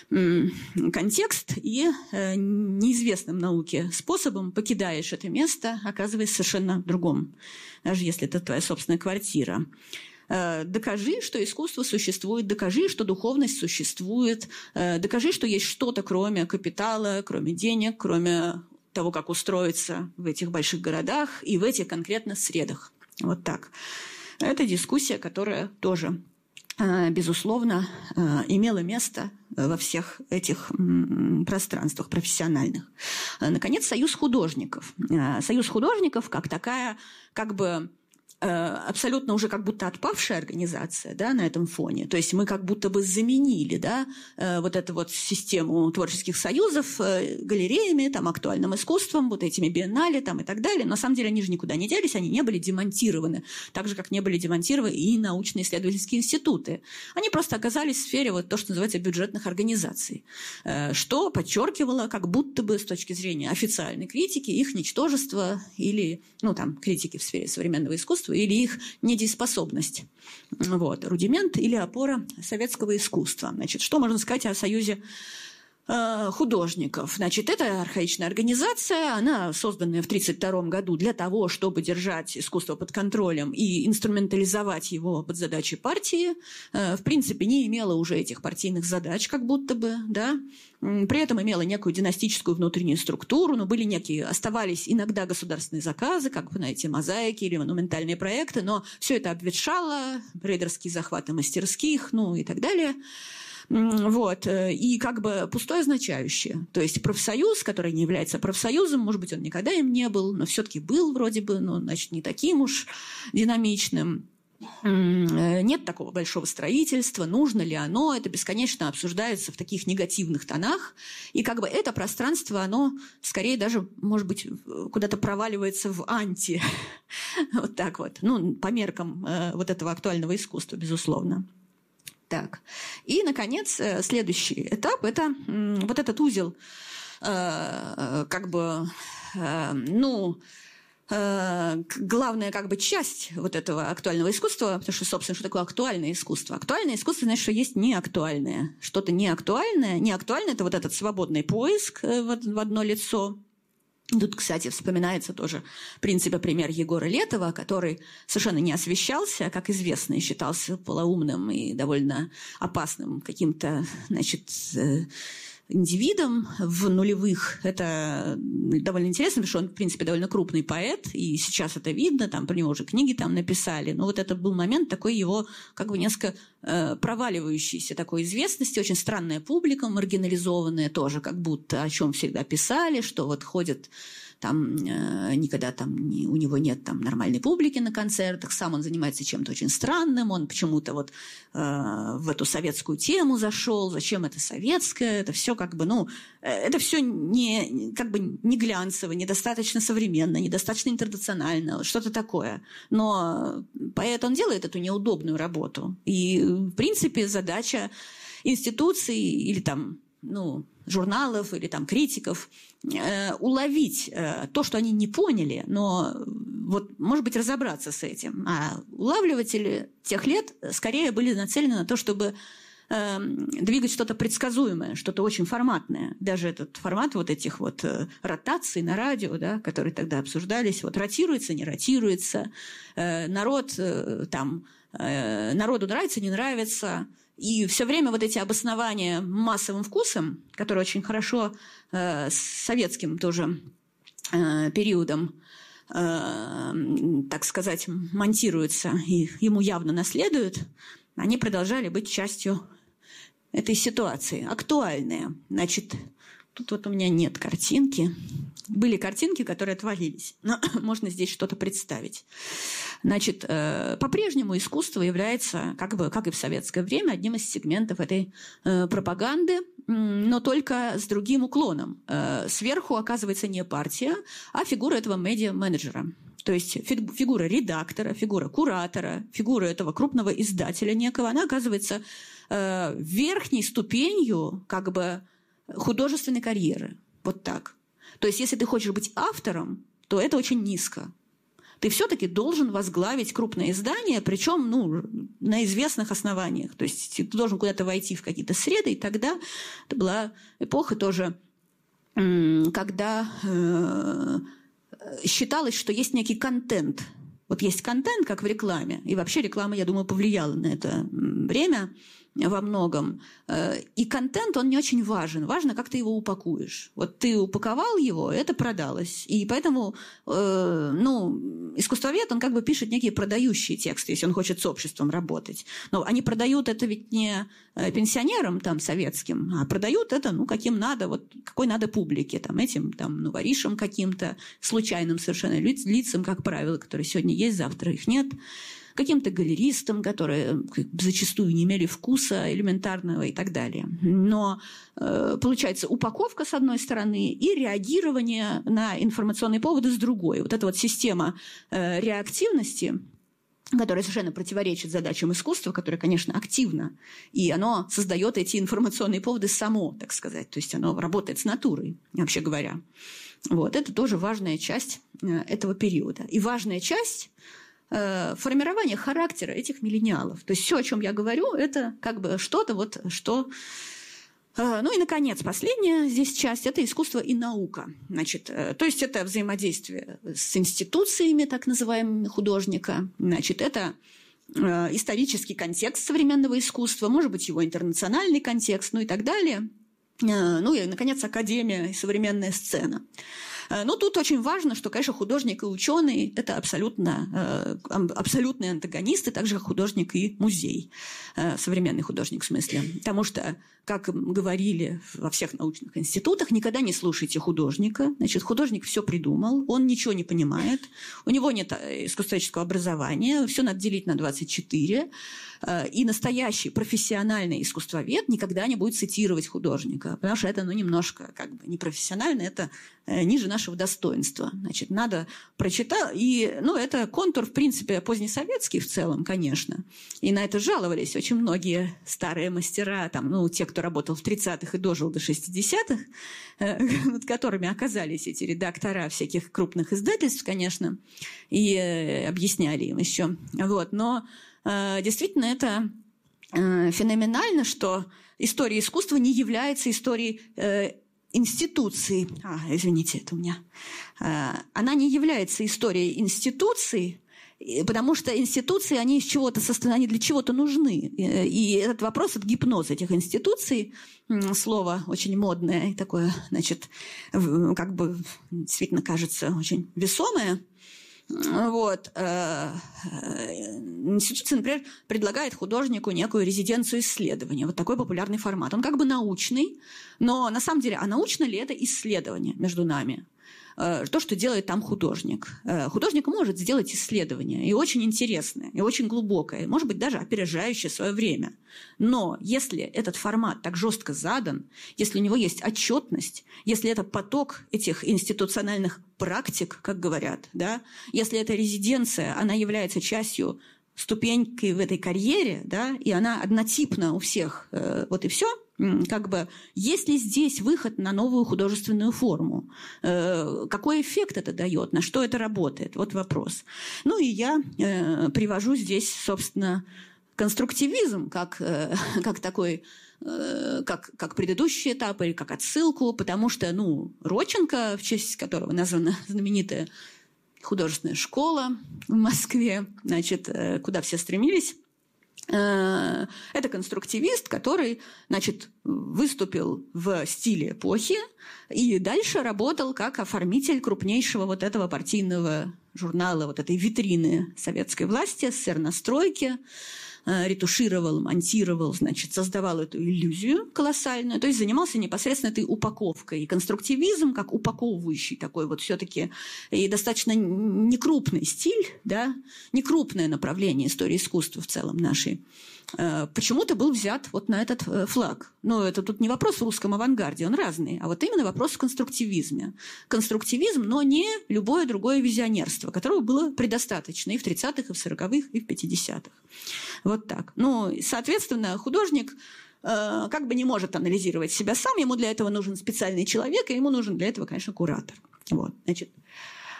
контекст и э, неизвестным науке способом покидаешь это место, оказываясь совершенно другом, даже если это твоя собственная квартира. Э, докажи, что искусство существует, докажи, что духовность существует, э, докажи, что есть что-то кроме капитала, кроме денег, кроме того, как устроиться в этих больших городах и в этих конкретно средах. Вот так. Это дискуссия, которая тоже э, безусловно, имела место во всех этих пространствах профессиональных. Наконец, Союз художников. Союз художников как такая как бы абсолютно уже как будто отпавшая организация да, на этом фоне. То есть мы как будто бы заменили да, э, вот эту вот систему творческих союзов э, галереями, там, актуальным искусством, вот этими биеннале там, и так далее. Но на самом деле они же никуда не делись, они не были демонтированы. Так же, как не были демонтированы и научно-исследовательские институты. Они просто оказались в сфере вот то, что называется бюджетных организаций. Что подчеркивало как будто бы с точки зрения официальной критики их ничтожество или ну, там, критики в сфере современного искусства искусства или их недееспособность. Вот, рудимент или опора советского искусства. Значит, что можно сказать о Союзе художников. Значит, это архаичная организация, она созданная в 1932 году для того, чтобы держать искусство под контролем и инструментализовать его под задачи партии. Э, в принципе, не имела уже этих партийных задач, как будто бы, да, при этом имела некую династическую внутреннюю структуру, но были некие, оставались иногда государственные заказы, как вы знаете, мозаики или монументальные проекты, но все это обветшало, рейдерские захваты мастерских, ну и так далее. Вот. Э, и как бы пустое означающее. То есть профсоюз, который не является профсоюзом, может быть, он никогда им не был, но все-таки был вроде бы, но, значит, не таким уж динамичным. Э, нет такого большого строительства, нужно ли оно, это бесконечно обсуждается в таких негативных тонах, и как бы это пространство, оно скорее даже, может быть, куда-то проваливается в анти, вот так вот, ну, по меркам э, вот этого актуального искусства, безусловно. Так, и, наконец, э, следующий этап – это вот этот узел, как бы, ну, Э, главная как бы часть вот этого актуального искусства, потому что, собственно, что такое актуальное искусство? Актуальное искусство значит, что есть неактуальное. Что-то неактуальное. Неактуальное – это вот этот свободный поиск э, в одно лицо, Тут, кстати, вспоминается тоже в принципе пример Егора Летова, который совершенно не освещался, как известно, и считался полоумным и довольно опасным каким-то, значит, э, индивидом в нулевых. Это довольно интересно, потому что он, в принципе, довольно крупный поэт, и сейчас это видно, там про него уже книги там написали. Но вот это был момент такой его как бы несколько э, проваливающейся такой известности, очень странная публика, маргинализованная тоже, как будто о чем всегда писали, что вот ходят там э, никогда там не, у него нет там нормальной публики на концертах, сам он занимается чем-то очень странным, он почему-то вот э, в эту советскую тему зашел, зачем это советское, это все как бы, ну, э, это все не, как бы не глянцево, недостаточно современно, недостаточно интернационально, что-то такое. Но поэт, он делает эту неудобную работу. И, в принципе, задача институций или там, ну, журналов или там критиков уловить э, то, что они не поняли, но вот, может быть, разобраться с этим. А улавливатели тех лет скорее были нацелены на то, чтобы э, двигать что-то предсказуемое, что-то очень форматное. Даже этот формат вот этих вот э, ротаций на радио, да, которые тогда обсуждались, вот ротируется, не ротируется, э, народ э, там, э, народу нравится, не нравится, и все время вот эти обоснования массовым вкусом, которые очень хорошо э, с советским тоже э, периодом, э, так сказать, монтируются и ему явно наследуют, они продолжали быть частью этой ситуации, актуальные. Значит, тут вот у меня нет картинки. Были картинки, которые отвалились, но можно здесь что-то представить. Значит, э, по-прежнему искусство является, как бы, как и в советское время, одним из сегментов этой э, пропаганды, но только с другим уклоном. Э, сверху оказывается не партия, а фигура этого медиа-менеджера. То есть фигура редактора, фигура куратора, фигура этого крупного издателя некого, она оказывается верхней ступенью как бы художественной карьеры. Вот так. То есть, если ты хочешь быть автором, то это очень низко ты все-таки должен возглавить крупное издание, причем ну, на известных основаниях. То есть ты должен куда-то войти в какие-то среды, и тогда это была эпоха тоже, когда э, считалось, что есть некий контент. Вот есть контент, как в рекламе, и вообще реклама, я думаю, повлияла на это время. Во многом. Э, и контент, он не очень важен. Важно, как ты его упакуешь. Вот ты упаковал его, это продалось. И поэтому, э, ну, искусствовед, он как бы пишет некие продающие тексты, если он хочет с обществом работать. Но они продают это ведь не э, пенсионерам там советским, а продают это, ну, каким надо, вот какой надо публике, там, этим, там, ну, каким-то, случайным совершенно лицам, как правило, которые сегодня есть, завтра их нет каким-то галеристам, которые э, зачастую не имели вкуса элементарного и так далее. Но э, получается упаковка с одной стороны и реагирование на информационные поводы с другой. Вот эта вот система э, реактивности которая совершенно противоречит задачам искусства, которое, конечно, активно, и оно создает эти информационные поводы само, так сказать, то есть оно работает с натурой, вообще говоря. Вот, это тоже важная часть этого периода. И важная часть Э, формирование характера этих миллениалов. То есть все, о чем я говорю, это как бы что-то вот, что э, ну и, наконец, последняя здесь часть – это искусство и наука. Значит, э, то есть это взаимодействие с институциями так называемыми художника. Значит, это исторический контекст современного искусства, может быть, его интернациональный контекст, ну и так далее. Ну и, наконец, академия и современная сцена. Э, Но ну, тут очень важно, что, конечно, художник и ученый – это абсолютно, э, абсолютные антагонисты, так же художник и музей, э, современный художник в смысле. Потому что, как говорили во всех научных институтах, никогда не слушайте художника. Значит, художник все придумал, он ничего не понимает, у него нет искусствоведческого образования, все надо делить на 24. И настоящий профессиональный искусствовед никогда не будет цитировать художника, потому что это ну, немножко как бы непрофессионально, это ниже нашего достоинства. Значит, надо прочитать. И, ну, это контур, в принципе, позднесоветский в целом, конечно. И на это жаловались очень многие старые мастера, там, ну, те, кто работал в 30-х и дожил до 60-х, э, над которыми оказались эти редактора всяких крупных издательств, конечно, и э, объясняли им еще. Вот. Но э, действительно это феноменально, что история искусства не является историей институции, а, извините, это у меня, она не является историей институции, потому что институции, они из чего-то состоят, они для чего-то нужны. И этот вопрос от гипноза этих институций, слово очень модное такое, значит, как бы действительно кажется очень весомое – вот. Э, э, институция, например, предлагает художнику некую резиденцию исследования. Вот такой популярный формат. Он как бы научный, но на самом деле, а научно ли это исследование между нами? Э, то, что делает там художник. Э, художник может сделать исследование, и очень интересное, и очень глубокое, может быть, даже опережающее свое время. Но если этот формат так жестко задан, если у него есть отчетность, если это поток этих институциональных практик, как говорят, да, если эта резиденция, она является частью ступенькой в этой карьере, да, и она однотипна у всех, э, вот и все – как бы, есть ли здесь выход на новую художественную форму? Э, какой эффект это дает? На что это работает? Вот вопрос. Ну и я э, привожу здесь, собственно, конструктивизм как, э, как такой как, как предыдущий этап или как отсылку, потому что, ну, Роченко, в честь которого названа знаменитая художественная школа в Москве, значит, куда все стремились, это конструктивист, который значит, выступил в стиле эпохи и дальше работал как оформитель крупнейшего вот этого партийного журнала, вот этой витрины советской власти, СССР на стройке. Э, ретушировал, монтировал, значит, создавал эту иллюзию колоссальную, то есть занимался непосредственно этой упаковкой. И конструктивизм, как упаковывающий такой вот все-таки и достаточно некрупный стиль, да, некрупное направление истории искусства в целом нашей, Э, почему-то был взят вот на этот э, флаг. Но это тут не вопрос в русском авангарде, он разный, а вот именно вопрос в конструктивизме. Конструктивизм, но не любое другое визионерство, которого было предостаточно и в 30-х, и в 40-х, и в 50-х. Вот так. Ну, соответственно, художник э, как бы не может анализировать себя сам, ему для этого нужен специальный человек, и ему нужен для этого, конечно, куратор. Вот, значит,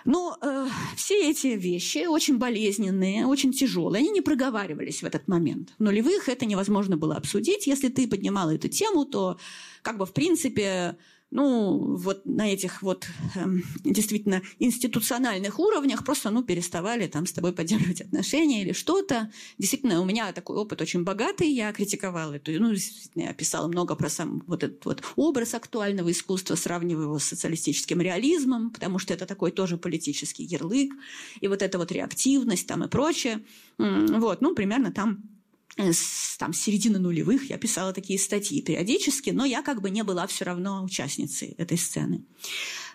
но э, все эти вещи очень болезненные, очень тяжелые, они не проговаривались в этот момент. В нулевых это невозможно было обсудить. Если ты поднимала эту тему, то как бы в принципе ну, вот на этих вот э, действительно институциональных уровнях просто, ну, переставали там с тобой поддерживать отношения или что-то. Действительно, у меня такой опыт очень богатый, я критиковала эту, ну, я писала много про сам вот этот вот образ актуального искусства, сравнивая его с социалистическим реализмом, потому что это такой тоже политический ярлык, и вот эта вот реактивность там и прочее. Вот, ну, примерно там с там, середины нулевых я писала такие статьи периодически, но я как бы не была все равно участницей этой сцены.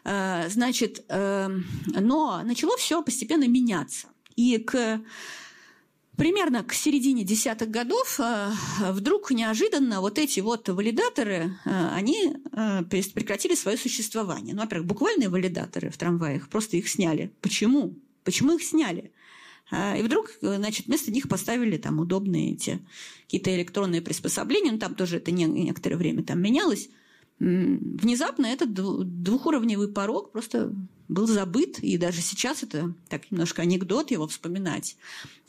Э, значит, эм, но начало все постепенно меняться. И к Примерно к середине десятых годов э, вдруг неожиданно вот эти вот валидаторы, они прекратили свое существование. Ну, во-первых, буквальные валидаторы в трамваях, просто их сняли. Почему? Почему их сняли? А, и вдруг, значит, вместо них поставили там удобные эти какие-то электронные приспособления, ну, там тоже это не, некоторое время там менялось. Внезапно этот двухуровневый порог просто был забыт, и даже сейчас это так немножко анекдот его вспоминать.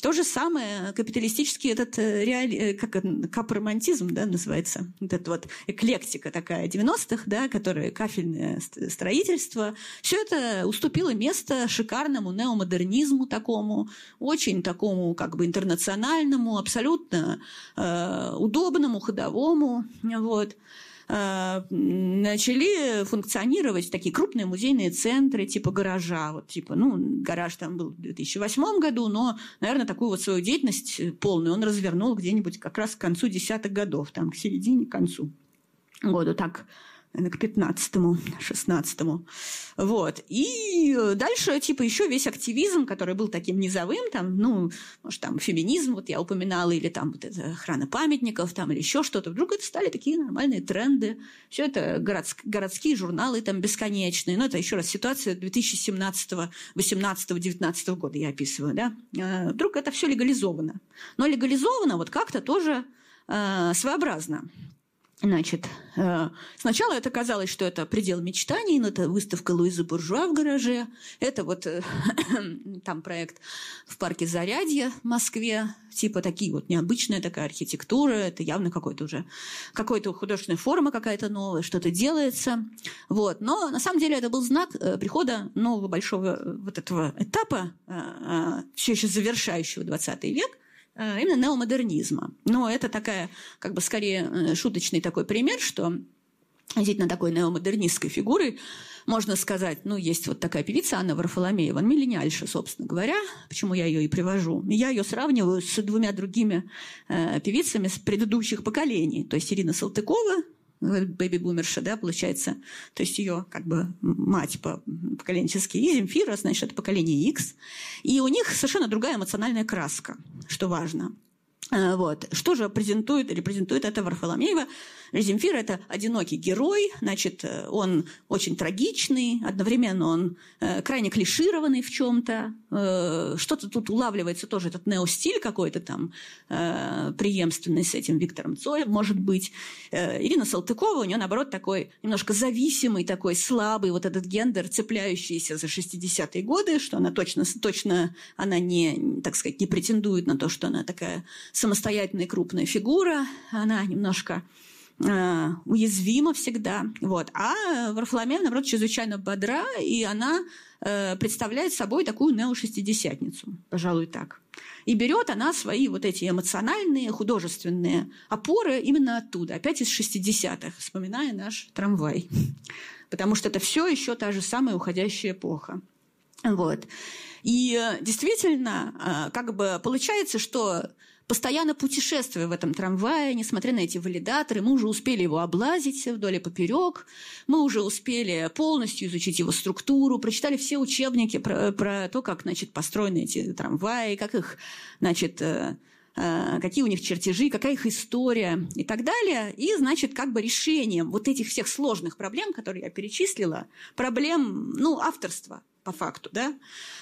То же самое капиталистический этот э, реали... Э, как капромантизм, да, называется, вот эта вот эклектика такая 90-х, да, которая кафельное строительство, все это уступило место шикарному неомодернизму такому, очень такому как бы интернациональному, абсолютно э, удобному, ходовому, вот. Э, начали функционировать такие крупные музейные центры типа гаража. Вот, типа, ну, гараж там был в 2008 году, но, наверное, такую вот свою деятельность полную он развернул где-нибудь как раз к концу десятых годов, там, к середине, к концу году. Так к 15-му, 16-му. Вот. И дальше, типа, еще весь активизм, который был таким низовым, там, ну, может, там, феминизм, вот я упоминала, или там вот это охрана памятников, там, или еще что-то. Вдруг это стали такие нормальные тренды. Все это городск, городские журналы там бесконечные. Ну, это еще раз ситуация 2017, 18, 19 года я описываю, да. А, вдруг это все легализовано. Но легализовано вот как-то тоже э, своеобразно. Значит, э, сначала это казалось, что это предел мечтаний, но это выставка Луизы Буржуа в гараже, это вот э, там проект в парке Зарядье в Москве, типа такие вот необычная такая архитектура, это явно какой-то уже какой-то художественная форма какая-то новая, что-то делается, вот. Но на самом деле это был знак э, прихода нового большого вот этого этапа, все еще завершающего 20 век, именно неомодернизма. Но это такая, как бы скорее э, шуточный такой пример, что действительно такой неомодернистской фигурой можно сказать, ну, есть вот такая певица Анна Варфоломеева, миллениальша, собственно говоря, почему я ее и привожу. Я ее сравниваю с двумя другими э, певицами с предыдущих поколений. То есть Ирина Салтыкова, бэби-бумерша, да, получается, то есть ее как бы мать по поколенчески, и Земфира, значит, это поколение X, и у них совершенно другая эмоциональная краска, что важно. Э, вот. Что же презентует, репрезентует это Варфоломеева? Земфир – это одинокий герой, значит, э, он очень трагичный, одновременно он э, крайне клишированный в чем-то. Что-то тут улавливается тоже этот неостиль какой-то там, преемственный с этим Виктором Цоем, может быть. Ирина Салтыкова, у нее, наоборот, такой немножко зависимый, такой слабый вот этот гендер, цепляющийся за 60-е годы, что она точно, точно она не, так сказать, не претендует на то, что она такая самостоятельная крупная фигура, она немножко э, уязвима всегда. Вот. А Варфоломея, наоборот, чрезвычайно бодра, и она э, представляет собой такую неошестидесятницу, пожалуй, так. И берет она свои вот эти эмоциональные, художественные опоры именно оттуда, опять из 60-х, вспоминая наш трамвай. Потому что это все еще та же самая уходящая эпоха. Вот. И э, действительно, как бы получается, что постоянно путешествуя в этом трамвае, несмотря на эти валидаторы, мы уже успели его облазить вдоль и поперек, мы уже успели полностью изучить его структуру, прочитали все учебники про, про то, как значит, построены эти трамваи, как их, значит, э, э, какие у них чертежи, какая их история и так далее. И, значит, как бы решением вот этих всех сложных проблем, которые я перечислила, проблем, ну, авторства – по факту, да,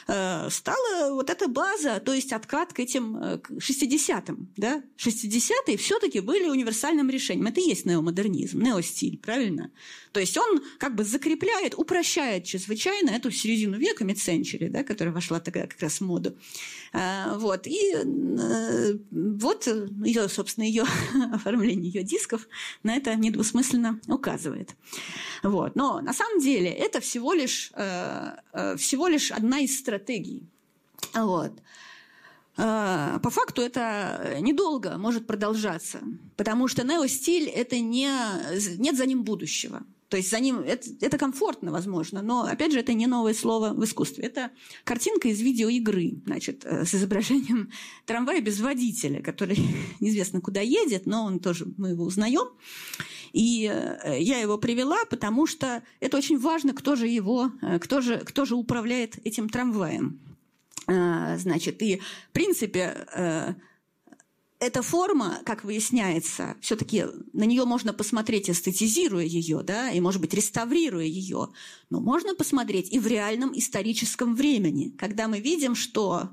э, стала вот эта база, то есть откат к этим 60-м. Да? 60-е все-таки были универсальным решением. Это и есть неомодернизм, неостиль, правильно? То есть он как бы закрепляет, упрощает чрезвычайно эту середину века, mid-century, да, которая вошла тогда как раз в моду. Э, вот. И э, вот ее, собственно, ее оформление ее дисков на это недвусмысленно указывает. Вот. Но на самом деле это всего лишь, э, всего лишь одна из стратегий. Вот. По факту это недолго может продолжаться, потому что неостиль – это не, нет за ним будущего. То есть за ним это, это комфортно, возможно, но, опять же, это не новое слово в искусстве. Это картинка из видеоигры, значит, э, с изображением трамвая без водителя, который неизвестно куда едет, но он тоже, мы его узнаем. И э, я его привела, потому что это очень важно, кто же его, э, кто же, кто же управляет этим трамваем. Значит, и, в принципе, эта форма, как выясняется, все-таки на нее можно посмотреть, эстетизируя ее, да, и, может быть, реставрируя ее, но можно посмотреть и в реальном историческом времени, когда мы видим, что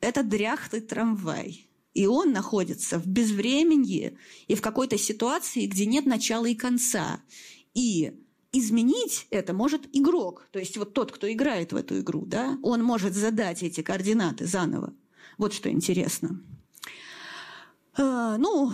это дряхлый трамвай, и он находится в безвременье и в какой-то ситуации, где нет начала и конца. И изменить это может игрок, то есть вот тот, кто играет в эту игру, да, он может задать эти координаты заново. Вот что интересно. А, ну,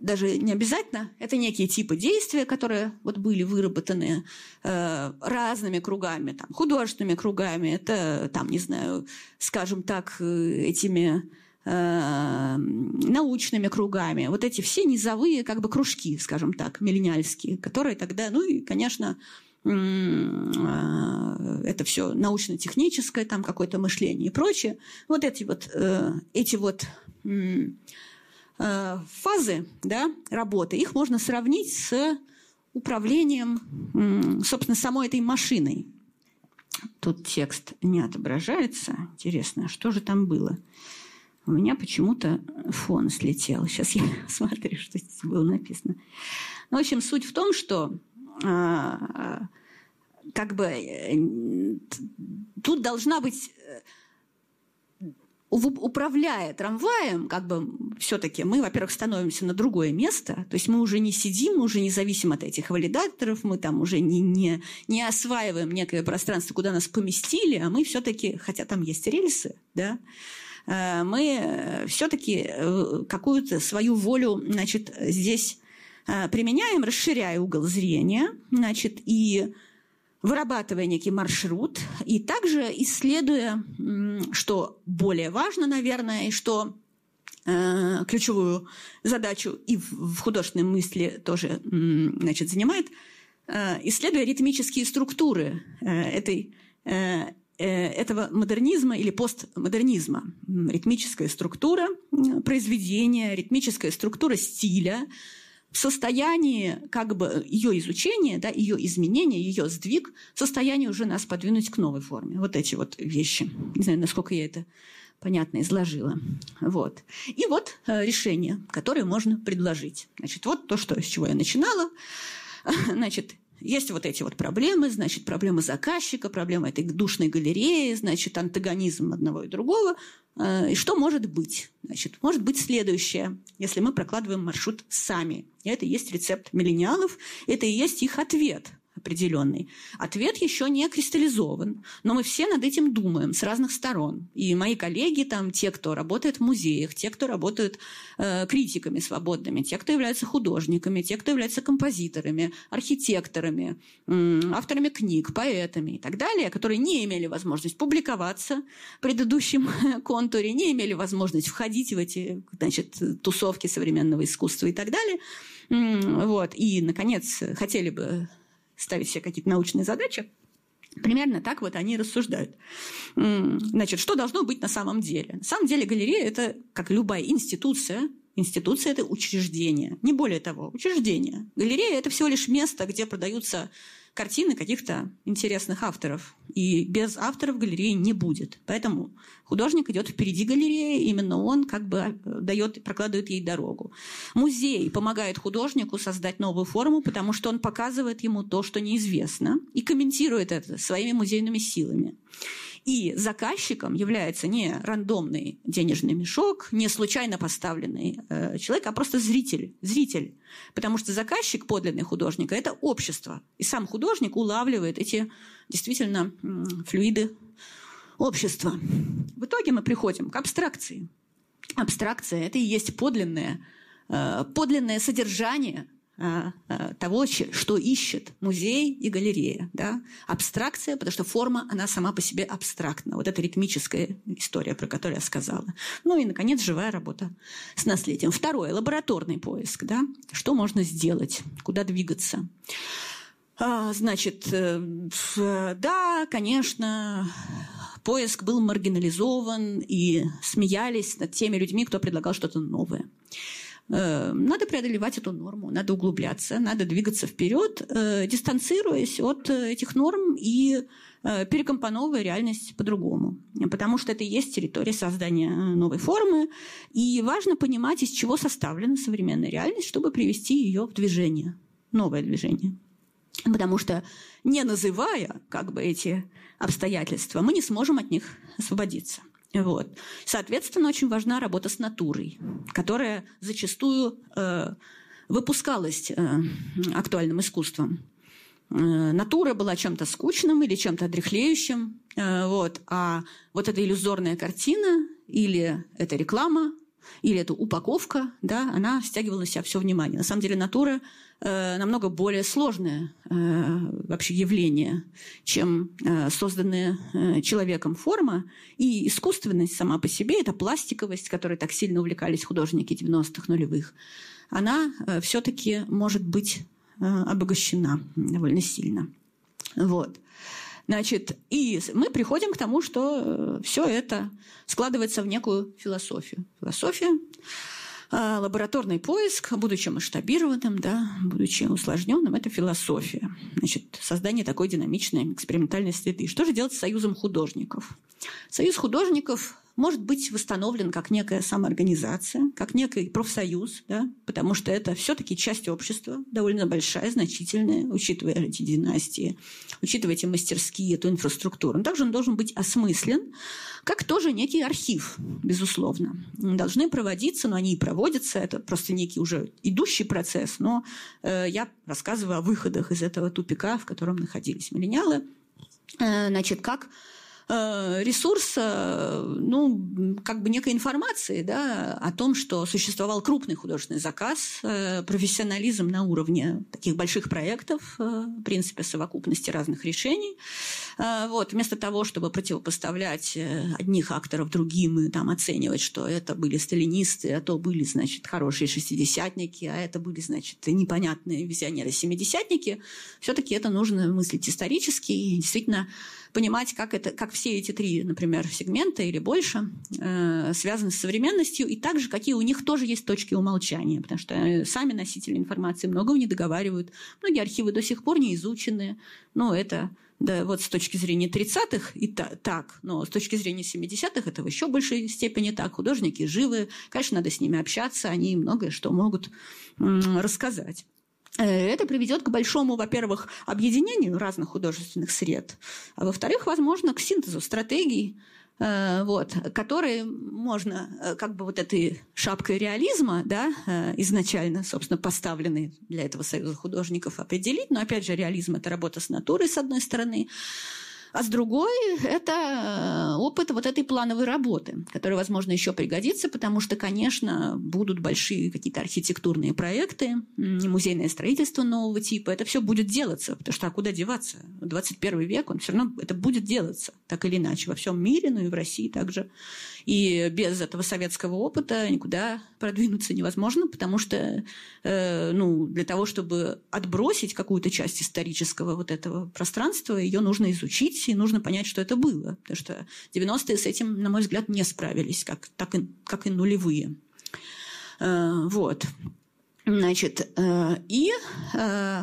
даже не обязательно. Это некие типы действия, которые вот были выработаны э, разными кругами, там, художественными кругами. Это, там, не знаю, скажем так, э, этими э, научными кругами. Вот эти все низовые как бы кружки, скажем так, миллениальские, которые тогда, ну и, конечно, э, это все научно-техническое, там какое-то мышление и прочее. Вот эти вот, э, эти вот Э, фазы да, работы, их можно сравнить с управлением, собственно, самой этой машиной. Тут текст не отображается. Интересно, что же там было? У меня почему-то фон слетел. Сейчас я смотрю, что здесь было написано. Ну, в общем, суть в том, что а, как бы э, тут должна быть э, управляя трамваем, как бы все-таки мы, во-первых, становимся на другое место, то есть мы уже не сидим, мы уже не зависим от этих валидаторов, мы там уже не, не, не осваиваем некое пространство, куда нас поместили, а мы все-таки, хотя там есть рельсы, да, э, мы все-таки э, какую-то свою волю, значит, здесь э, применяем, расширяя угол зрения, значит, и вырабатывая некий маршрут и также исследуя, что более важно, наверное, и что э, ключевую задачу и в художественной мысли тоже значит, занимает, э, исследуя ритмические структуры э, этой этого модернизма или постмодернизма. Ритмическая структура произведения, ритмическая структура стиля, в состоянии как бы ее изучения, да, ее изменения, ее сдвиг в состоянии уже нас подвинуть к новой форме. Вот эти вот вещи. Не знаю, насколько я это понятно изложила. Вот. И вот э, решение, которое можно предложить. Значит, вот то, что, с чего я начинала. Значит, есть вот эти вот проблемы, значит, проблема заказчика, проблема этой душной галереи, значит, антагонизм одного и другого. Э, и что может быть? Значит, может быть следующее, если мы прокладываем маршрут сами. И это и есть рецепт миллениалов, это и есть их ответ – определенный. Ответ еще не кристаллизован, но мы все над этим думаем с разных сторон. И мои коллеги, там, те, кто работает в музеях, те, кто работают э, критиками свободными, те, кто являются художниками, те, кто являются композиторами, архитекторами, э, авторами книг, поэтами и так далее, которые не имели возможность публиковаться в предыдущем контуре, не имели возможность входить в эти значит, тусовки современного искусства и так далее. Вот. И, наконец, хотели бы ставить себе какие-то научные задачи, Примерно так вот они рассуждают. Значит, что должно быть на самом деле? На самом деле галерея – это, как любая институция, Институция – это учреждение, не более того, учреждение. Галерея – это всего лишь место, где продаются картины каких-то интересных авторов. И без авторов галереи не будет. Поэтому художник идет впереди галереи, именно он как бы э, дает, прокладывает ей дорогу. Музей помогает художнику создать новую форму, потому что он показывает ему то, что неизвестно, и комментирует это своими музейными силами. И заказчиком является не рандомный денежный мешок, не случайно поставленный э, человек, а просто зритель. Зритель. Потому что заказчик, подлинный художника, это общество. И сам художник улавливает эти действительно флюиды общества. В итоге мы приходим к абстракции. Абстракция – это и есть подлинное, э, подлинное содержание – того, что ищет музей и галерея. Да? Абстракция, потому что форма, она сама по себе абстрактна. Вот эта ритмическая история, про которую я сказала. Ну и, наконец, живая работа с наследием. Второе, лабораторный поиск. Да? Что можно сделать, куда двигаться. А, значит, э, да, конечно, поиск был маргинализован и смеялись над теми людьми, кто предлагал что-то новое. Э, надо преодолевать эту норму, надо углубляться, надо двигаться вперед, э, дистанцируясь от э, этих норм и перекомпоновывая реальность по-другому. Потому что это и есть территория создания новой формы. И важно понимать, из чего составлена современная реальность, чтобы привести ее в движение, новое движение. Потому что не называя как бы эти обстоятельства, мы не сможем от них освободиться. Вот. Соответственно, очень важна работа с натурой, которая зачастую э, выпускалась э, актуальным искусством. Э, натура была чем-то скучным или чем-то дряхлеющим, э, вот. а вот эта иллюзорная картина или эта реклама, или эта упаковка, да, она стягивала на себя все внимание. На самом деле натура Э, намного более сложное э, вообще явление, чем э, созданная человеком форма. И искусственность сама по себе, эта пластиковость, которой так сильно увлекались художники 90-х нулевых, она все-таки может быть обогащена довольно сильно. Вот. Значит, и мы приходим к тому, что все это складывается в некую философию. Философия а, лабораторный поиск, будучи масштабированным, да, будучи усложненным, это философия. Значит, создание такой динамичной экспериментальной среды. Что же делать с союзом художников? Союз художников может быть восстановлен как некая самоорганизация, как некий профсоюз, да, потому что это все-таки часть общества, довольно большая, значительная, учитывая эти династии, учитывая эти мастерские, эту инфраструктуру. Но также он должен быть осмыслен, как тоже некий архив, безусловно. Должны проводиться, но они и проводятся, это просто некий уже идущий процесс, но э, я рассказываю о выходах из этого тупика, в котором находились миллениалы. Э, значит, как Э, ресурса, ну, как бы некой информации да, о том, что существовал крупный художественный заказ, э, профессионализм на уровне таких больших проектов, э, в принципе, совокупности разных решений. Вот, вместо того, чтобы противопоставлять одних акторов другим и там, оценивать, что это были сталинисты, а то были, значит, хорошие шестидесятники, а это были, значит, непонятные визионеры-семидесятники, все-таки это нужно мыслить исторически и действительно понимать, как, это, как все эти три, например, сегмента или больше э, связаны с современностью, и также какие у них тоже есть точки умолчания, потому что э, сами носители информации многого не договаривают. Многие архивы до сих пор не изучены. Ну, это да, вот с точки зрения 30-х и та, так, но с точки зрения 70-х это в еще большей степени так. Художники живы, конечно, надо с ними общаться, они многое что могут рассказать. Э, это приведет к большому, во-первых, объединению разных художественных сред, а во-вторых, возможно, к синтезу стратегий, вот, которые можно э, как бы вот этой шапкой реализма, да, изначально, собственно, поставленной для этого союза художников определить. Но, опять же, реализм – это работа с натурой, с одной стороны, а с другой – это э, опыт вот этой плановой работы, который, возможно, еще пригодится, потому что, конечно, будут большие какие-то архитектурные проекты, музейное строительство нового типа. Это все будет делаться, потому что а куда деваться? 21 век, он все равно это будет делаться, так или иначе, во всем мире, ну и в России также. И без этого советского опыта никуда продвинуться невозможно, потому что э, ну, для того, чтобы отбросить какую-то часть исторического вот этого пространства, ее нужно изучить, и нужно понять, что это было. Потому что 90-е с этим, на мой взгляд, не справились, как, так и, как и нулевые. Вот. Значит, и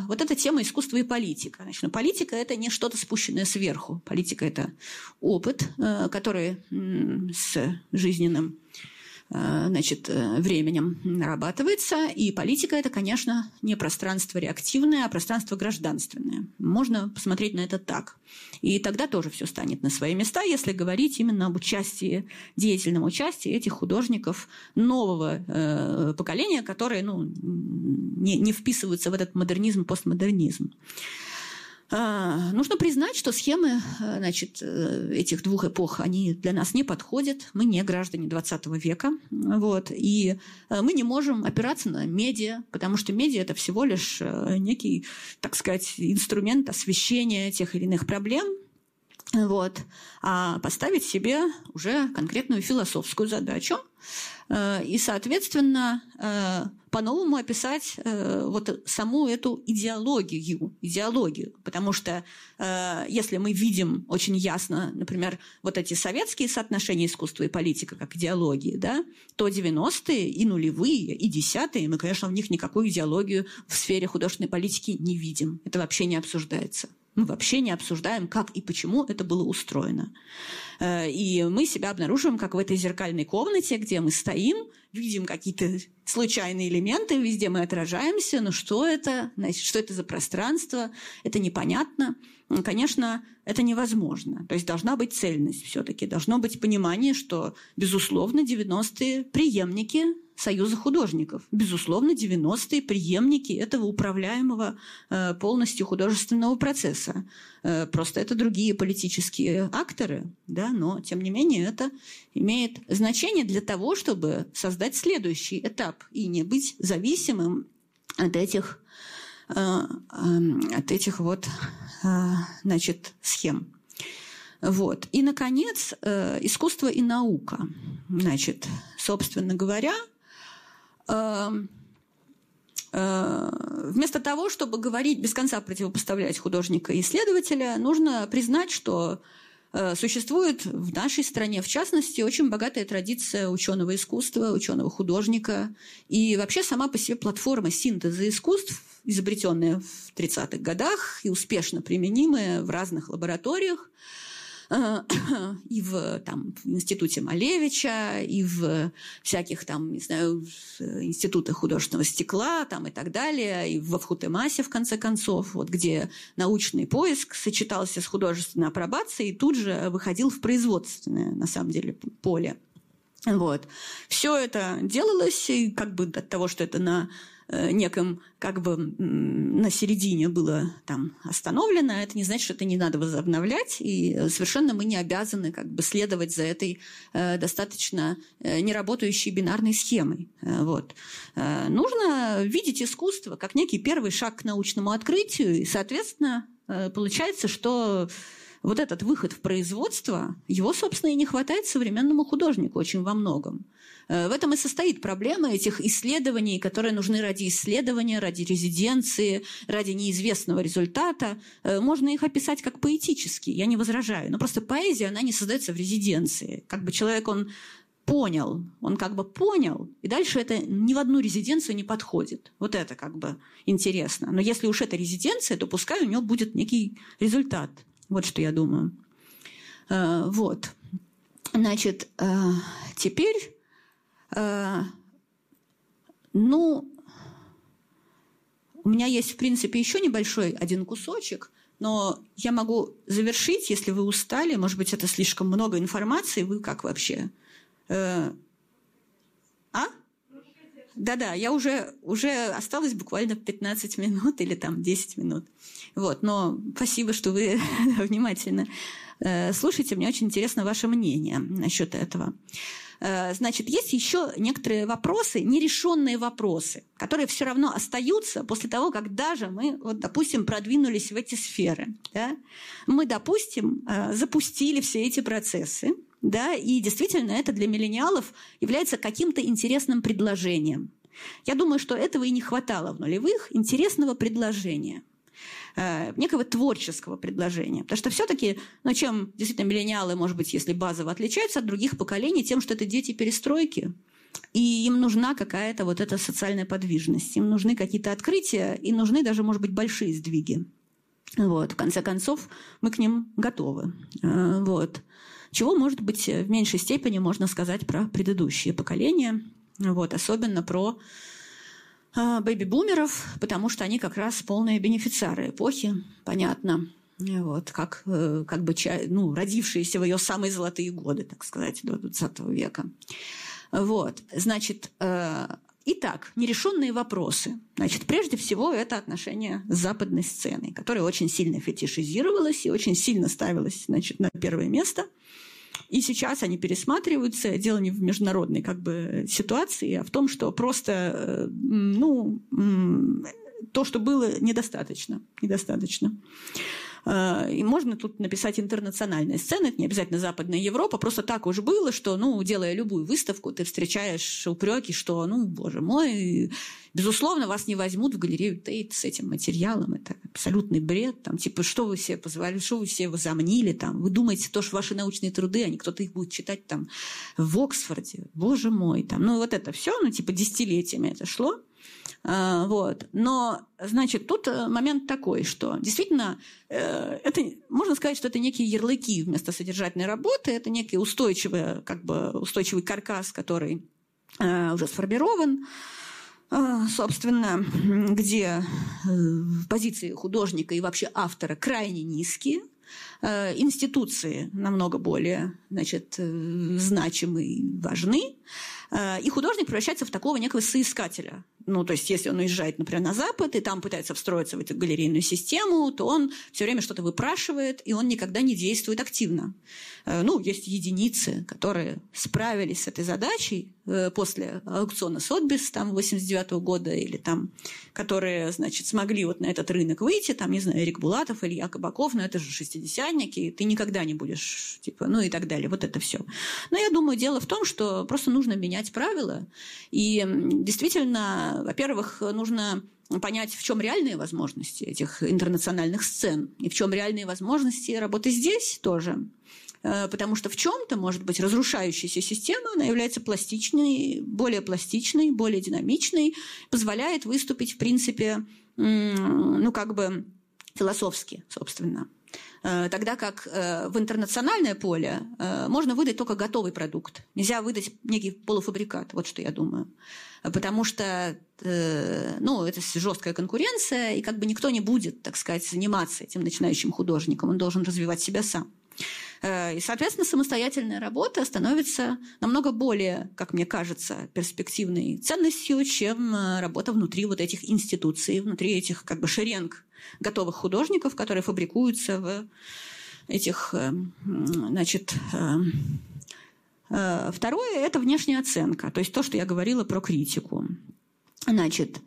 вот эта тема искусства и политика. Значит, ну, политика – это не что-то спущенное сверху. Политика – это опыт, который с жизненным Э, значит, э, временем нарабатывается. И политика – это, конечно, не пространство реактивное, а пространство гражданственное. Можно посмотреть на это так. И тогда тоже все станет на свои места, если говорить именно об участии, деятельном участии этих художников нового э, поколения, которые ну, не, не вписываются в этот модернизм, постмодернизм. А, нужно признать, что схемы э, значит, э, этих двух эпох, они для нас не подходят. Мы не граждане 20 века. Вот, и э, мы не можем опираться на медиа, потому что медиа – это всего лишь некий, так сказать, инструмент освещения тех или иных проблем, вот, а поставить себе уже конкретную философскую задачу и, соответственно, по-новому описать э, вот саму эту идеологию, идеологию, потому что э, если мы видим очень ясно, например, вот эти советские соотношения искусства и политика как идеологии, да, то 90-е и нулевые, и десятые, мы, конечно, в них никакую идеологию в сфере художественной политики не видим. Это вообще не обсуждается. Мы вообще не обсуждаем, как и почему это было устроено. Э, и мы себя обнаруживаем, как в этой зеркальной комнате, где мы стоим, видим какие-то случайные элементы, везде мы отражаемся, но что это, значит, что это за пространство, это непонятно. Конечно, это невозможно. То есть должна быть цельность все-таки, должно быть понимание, что, безусловно, 90-е преемники Союза художников. Безусловно, 90-е преемники этого управляемого э, полностью художественного процесса. Э, просто это другие политические акторы, да, но, тем не менее, это имеет значение для того, чтобы создать следующий этап и не быть зависимым от этих, э, от этих вот, значит, схем. Вот. И, наконец, искусство и наука. Значит, собственно говоря, Эм, вместо того, чтобы говорить без конца противопоставлять художника и исследователя, нужно признать, что э, существует в нашей стране, в частности, очень богатая традиция ученого искусства, ученого художника. И вообще сама по себе платформа синтеза искусств, изобретенная в 30-х годах и успешно применимая в разных лабораториях, Э, и в, там, в институте Малевича, и в всяких там, не знаю, институтах художественного стекла там, и так далее, и в Вхутемасе, в конце концов, вот, где научный поиск сочетался с художественной апробацией и тут же выходил в производственное, на самом деле, поле. Вот. Все это делалось, и как бы от того, что это на Э, неком как бы на середине было там остановлено, это не значит, что это не надо возобновлять, и совершенно мы не обязаны как бы следовать за этой э, достаточно э, неработающей бинарной схемой. Э, вот. Э, нужно видеть искусство как некий первый шаг к научному открытию, и, соответственно, э, получается, что вот этот выход в производство, его, собственно, и не хватает современному художнику очень во многом. Э, в этом и состоит проблема этих исследований, которые нужны ради исследования, ради резиденции, ради неизвестного результата. Э, можно их описать как поэтические, я не возражаю. Но просто поэзия, она не создается в резиденции. Как бы человек, он понял, он как бы понял, и дальше это ни в одну резиденцию не подходит. Вот это как бы интересно. Но если уж это резиденция, то пускай у него будет некий результат. Вот что я думаю. Э, вот. Значит, теперь Э, ну, у меня есть, в принципе, еще небольшой один кусочек, но я могу завершить, если вы устали. Может быть, это слишком много информации. Вы как вообще? Да-да, я уже, уже осталось буквально 15 минут или там 10 минут. Вот, но спасибо, что вы внимательно э, слушаете. Мне очень интересно ваше мнение насчет этого. Э, значит, есть еще некоторые вопросы, нерешенные вопросы, которые все равно остаются после того, как даже мы, вот, допустим, продвинулись в эти сферы. Да? Мы, допустим, э, запустили все эти процессы, да, и действительно это для миллениалов является каким-то интересным предложением. Я думаю, что этого и не хватало в нулевых, интересного предложения – э, некого творческого предложения. Потому что все-таки, ну, чем действительно миллениалы, может быть, если базово отличаются от других поколений, тем, что это дети перестройки. И им нужна какая-то вот эта социальная подвижность. Им нужны какие-то открытия, и нужны даже, может быть, большие сдвиги. Вот, в конце концов, мы к ним готовы. Э, вот. Чего, может быть, в меньшей степени можно сказать про предыдущие поколения, вот, особенно про э, бэби-бумеров, потому что они как раз полные бенефициары эпохи, понятно. Вот, как, э, как бы ну, родившиеся в ее самые золотые годы, так сказать, до 20 века. Вот, значит, Итак, нерешенные вопросы. Значит, прежде всего, это отношение с западной сценой, которая очень сильно фетишизировалась и очень сильно ставилась значит, на первое место. И сейчас они пересматриваются. Дело не в международной как бы, ситуации, а в том, что просто э, ну, то, что было, недостаточно. недостаточно. Э, и можно тут написать интернациональная сцена, это не обязательно Западная Европа, просто так уж было, что, ну, делая любую выставку, ты встречаешь упреки, что, ну, боже мой, безусловно, вас не возьмут в галерею Тейт с этим материалом, это абсолютный бред, там, типа, что вы себе позвали, что вы себе возомнили, там, вы думаете, то, что ваши научные труды, а не кто-то их будет читать там в Оксфорде, боже мой, там, ну, вот это все, ну, типа, десятилетиями это шло, вот. Но, значит, тут э, момент такой, что действительно э, это, можно сказать, что это некие ярлыки вместо содержательной работы, это некий устойчивый, как бы, устойчивый каркас, который э, уже сформирован, собственно, где позиции художника и вообще автора крайне низкие, институции намного более значит, значимы и важны, и художник превращается в такого некого соискателя ну, то есть, если он уезжает, например, на Запад, и там пытается встроиться в эту галерейную систему, то он все время что-то выпрашивает, и он никогда не действует активно. Э, ну, есть единицы, которые справились с этой задачей э, после аукциона Сотбис там 89 -го года, или там, которые, значит, смогли вот на этот рынок выйти, там, не знаю, Эрик Булатов, Илья Кабаков, но это же шестидесятники, ты никогда не будешь, типа, ну и так далее, вот это все. Но я думаю, дело в том, что просто нужно менять правила, и действительно, во-первых, нужно понять, в чем реальные возможности этих интернациональных сцен, и в чем реальные возможности работы здесь тоже. Э, потому что в чем-то, может быть, разрушающаяся система, она является пластичной, более пластичной, более динамичной, позволяет выступить, в принципе, ну, как бы философски, собственно. Э, тогда как э, в интернациональное поле можно выдать только готовый продукт. Нельзя выдать некий полуфабрикат, вот что я думаю. Потому что ну, это жесткая конкуренция, и как бы никто не будет, так сказать, заниматься этим начинающим художником. Он должен развивать себя сам. Э, и, соответственно, самостоятельная работа становится намного более, как мне кажется, перспективной ценностью, чем э, работа внутри вот этих институций, внутри этих как бы шеренг готовых художников, которые фабрикуются в этих, э, значит, Второе – это внешняя оценка, то есть то, что я говорила про критику. Значит,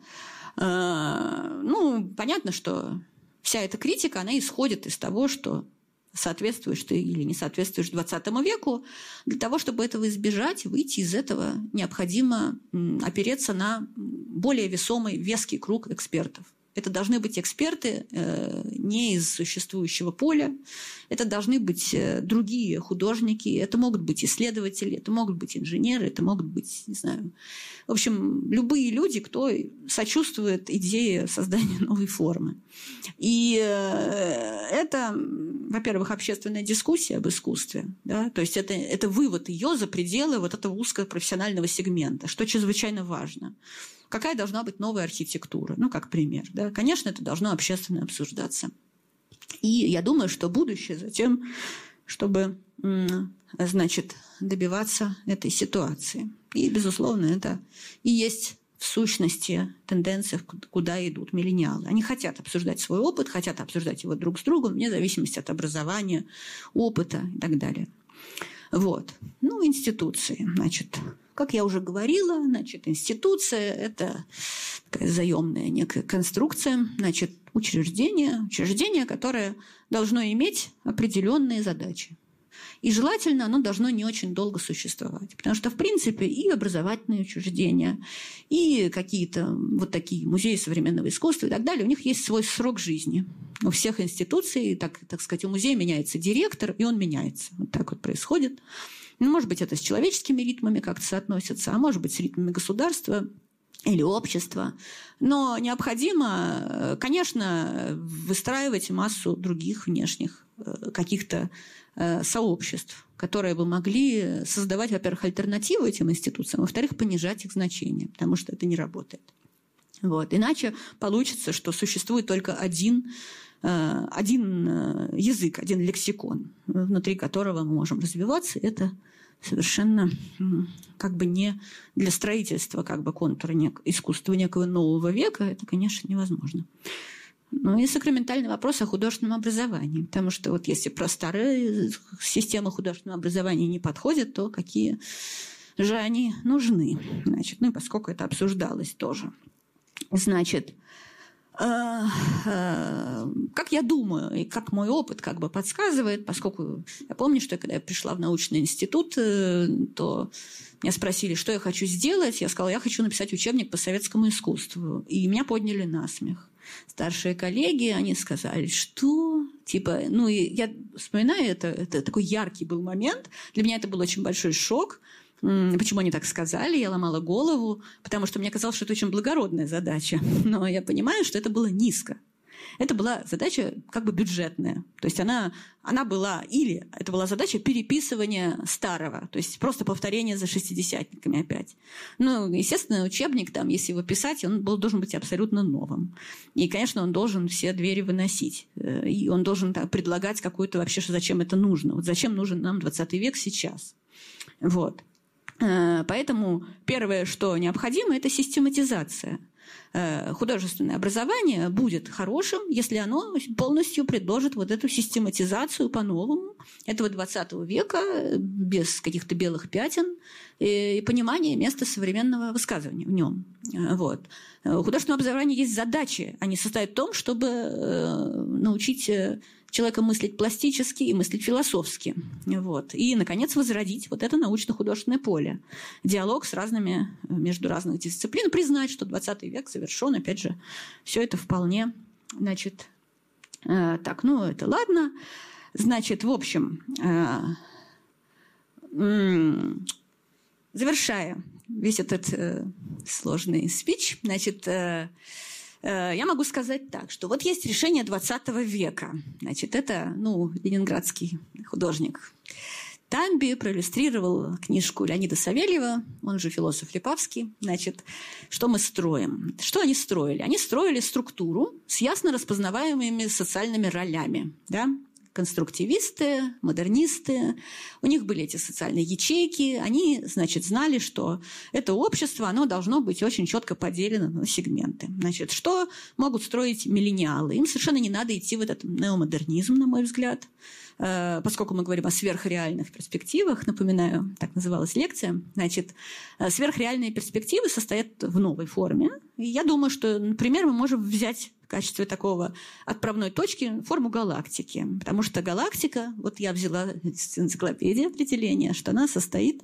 ну, понятно, что вся эта критика, она исходит из того, что соответствуешь ты или не соответствуешь 20 веку. Для того, чтобы этого избежать, выйти из этого, необходимо опереться на более весомый, веский круг экспертов. Это должны быть эксперты э, не из существующего поля, это должны быть э, другие художники, это могут быть исследователи, это могут быть инженеры, это могут быть, не знаю, в общем, любые люди, кто сочувствует идее создания новой формы. И э, это, во-первых, общественная дискуссия об искусстве, да? то есть это, это вывод ее за пределы вот этого узкого профессионального сегмента, что чрезвычайно важно какая должна быть новая архитектура, ну, как пример. Да? Конечно, это должно общественно обсуждаться. И я думаю, что будущее затем, чтобы, значит, добиваться этой ситуации. И, безусловно, это и есть в сущности тенденция, куда идут миллениалы. Они хотят обсуждать свой опыт, хотят обсуждать его друг с другом, вне зависимости от образования, опыта и так далее. Вот. Ну, институции. Значит, как я уже говорила, значит, институция – это такая заемная некая конструкция, значит, учреждение, учреждение, которое должно иметь определенные задачи. И желательно оно должно не очень долго существовать. Потому что, в принципе, и образовательные учреждения, и какие-то вот такие музеи современного искусства и так далее, у них есть свой срок жизни. У всех институций, так, так сказать, у музея меняется директор, и он меняется. Вот так вот происходит. Ну, может быть, это с человеческими ритмами как-то соотносится, а может быть, с ритмами государства или общества. Но необходимо, конечно, выстраивать массу других внешних э, каких-то э, сообществ, которые бы могли создавать, во-первых, альтернативу этим институциям, во-вторых, понижать их значение, потому что это не работает. Вот. Иначе получится, что существует только один Э, один э, язык, один лексикон, внутри которого мы можем развиваться. Это совершенно как бы не для строительства как бы контура нек- искусства некого нового века. Это, конечно, невозможно. Ну и сакраментальный вопрос о художественном образовании. Потому что вот если про старые системы художественного образования не подходят, то какие же они нужны? Значит, ну и поскольку это обсуждалось тоже. Значит, Э, э, как я думаю, и как мой опыт как бы подсказывает, поскольку я помню, что когда я пришла в научный институт, э, то меня спросили, что я хочу сделать. Я сказала, я хочу написать учебник по советскому искусству. И меня подняли на смех. Старшие коллеги, они сказали, что типа, ну, и я вспоминаю это, это такой яркий был момент. Для меня это был очень большой шок, Почему они так сказали? Я ломала голову, потому что мне казалось, что это очень благородная задача. Но я понимаю, что это было низко. Это была задача как бы бюджетная. То есть она, она была, или это была задача переписывания старого, то есть просто повторение за шестидесятниками опять. Ну, естественно, учебник, там, если его писать, он был, должен быть абсолютно новым. И, конечно, он должен все двери выносить. Э, и он должен так, предлагать какую-то вообще, что зачем это нужно. Вот зачем нужен нам 20 век сейчас. Вот. Э, поэтому первое, что необходимо, это систематизация. Э, художественное образование будет хорошим, если оно полностью предложит вот эту систематизацию по-новому этого 20 века без каких-то белых пятен и понимания места современного высказывания в нем. Э, вот. У художественного образования есть задачи. Они состоят в том, чтобы научить человека мыслить пластически и мыслить философски. Вот. И, наконец, возродить вот это научно-художественное поле. Диалог с разными, между разных дисциплин. Признать, что 20 век завершен, опять же, все это вполне, значит, э, так, ну, это ладно. Значит, в общем, э, э, завершая весь этот э, сложный спич, значит, Э, я могу сказать так, что вот есть решение 20 века. Значит, это, ну, ленинградский художник. Тамби проиллюстрировал книжку Леонида Савельева, он же философ Липавский. Значит, что мы строим? Что они строили? Они строили структуру с ясно распознаваемыми социальными ролями. Да? Конструктивисты, модернисты. У них были эти социальные ячейки. Они, значит, знали, что это общество, оно должно быть очень четко поделено на сегменты. Значит, что могут строить миллениалы? Им совершенно не надо идти в этот неомодернизм, на мой взгляд поскольку мы говорим о сверхреальных перспективах, напоминаю, так называлась лекция, значит, э, сверхреальные перспективы состоят в новой форме. И я думаю, что, например, мы можем взять качестве такого отправной точки форму галактики. Потому что галактика, вот я взяла из энциклопедии определение, что она состоит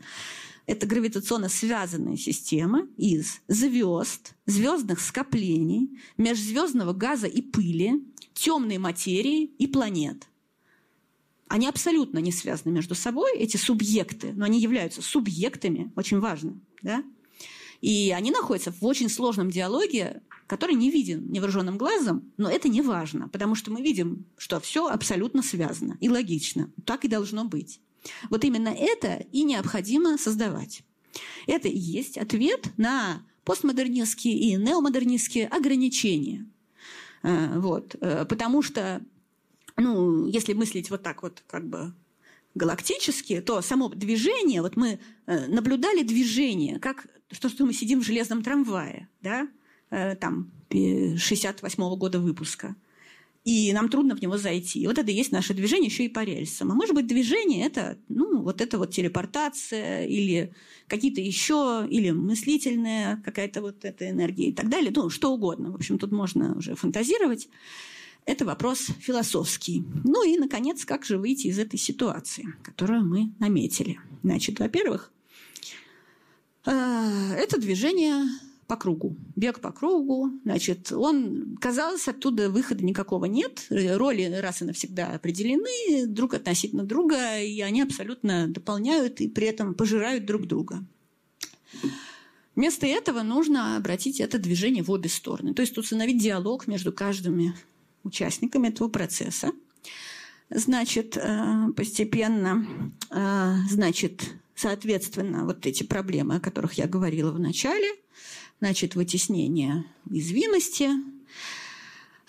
это гравитационно связанная система из звезд, звездных скоплений, межзвездного газа и пыли, темной материи и планет. Они абсолютно не связаны между собой, эти субъекты, но они являются субъектами, очень важно. Да? И они находятся в очень сложном диалоге который не виден невооруженным глазом, но это не важно, потому что мы видим, что все абсолютно связано и логично. Так и должно быть. Вот именно это и необходимо создавать. Это и есть ответ на постмодернистские и неомодернистские ограничения. Э, вот. Э, потому что, ну, если мыслить вот так вот, как бы галактически, то само движение, вот мы э, наблюдали движение, как то, что мы сидим в железном трамвае, да, Э, там, 68 -го года выпуска. И нам трудно в него зайти. Вот это и есть наше движение еще и по рельсам. А может быть, движение – это, ну, вот это вот телепортация или какие-то еще, или мыслительная какая-то вот эта энергия и так далее. Ну, что угодно. В общем, тут можно уже фантазировать. Это вопрос философский. Ну и, наконец, как же выйти из этой ситуации, которую мы наметили? Значит, во-первых, э, это движение по кругу. Бег по кругу. Значит, он, казалось, оттуда выхода никакого нет. Роли раз и навсегда определены друг относительно друга, и они абсолютно дополняют и при этом пожирают друг друга. Вместо этого нужно обратить это движение в обе стороны. То есть установить диалог между каждыми участниками этого процесса. Значит, э, постепенно, э, значит, соответственно, вот эти проблемы, о которых я говорила в начале, значит, вытеснение уязвимости,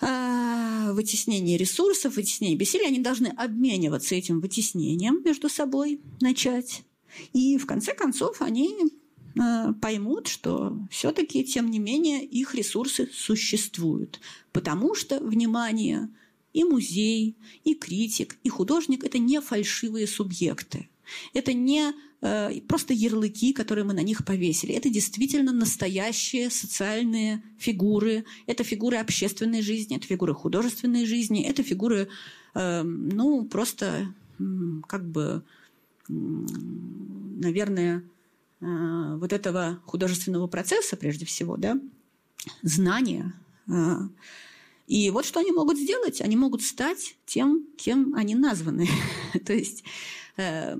э, вытеснение ресурсов, вытеснение бессилия, они должны обмениваться этим вытеснением между собой, начать. И в конце концов они поймут, что все-таки, тем не менее, их ресурсы существуют. Потому что, внимание, и музей, и критик, и художник – это не фальшивые субъекты. Это не э, просто ярлыки, которые мы на них повесили. Это действительно настоящие социальные фигуры. Это фигуры общественной жизни, это фигуры художественной жизни, это фигуры, э, ну, просто как бы, наверное, Э, вот этого художественного процесса, прежде всего, да, знания. Э, и вот что они могут сделать. Они могут стать тем, кем они названы. То есть э,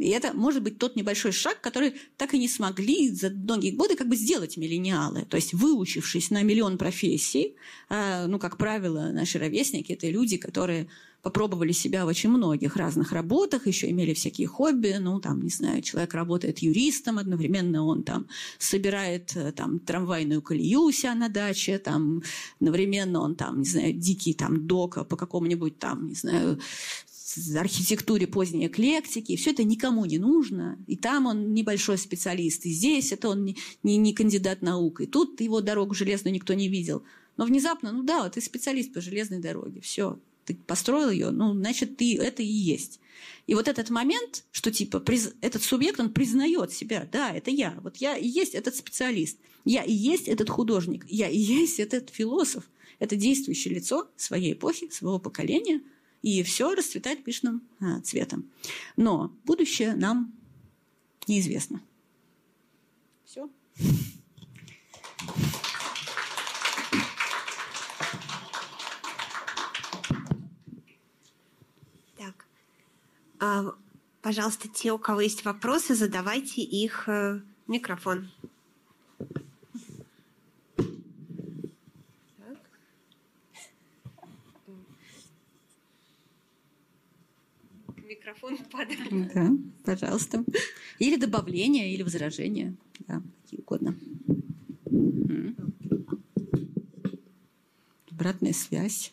и это может быть тот небольшой шаг, который так и не смогли за многие годы как бы сделать миллениалы. То есть выучившись на миллион профессий, ну, как правило, наши ровесники – это люди, которые попробовали себя в очень многих разных работах, еще имели всякие хобби, ну, там, не знаю, человек работает юристом, одновременно он там собирает э, там трамвайную колею у себя на даче, там, одновременно он там, не знаю, дикий там дока по какому-нибудь там, не знаю, архитектуре поздней эклектики, все это никому не нужно. И там он небольшой специалист, и здесь это он не, не, не кандидат наук, и тут его дорогу железную никто не видел. Но внезапно, ну да, ты специалист по железной дороге, все, ты построил ее, ну, значит, ты это и есть. И вот этот момент, что типа приз, этот субъект, он признает себя, да, это я, вот я и есть этот специалист, я и есть этот художник, я и есть этот философ, это действующее лицо своей эпохи, своего поколения, и все расцветает пышным а, цветом. Но будущее нам неизвестно. Все. А, пожалуйста, те, у кого есть вопросы, задавайте их в микрофон. Микрофон падает. Да, пожалуйста. Или добавление, или возражение. Да, какие угодно. Обратная связь.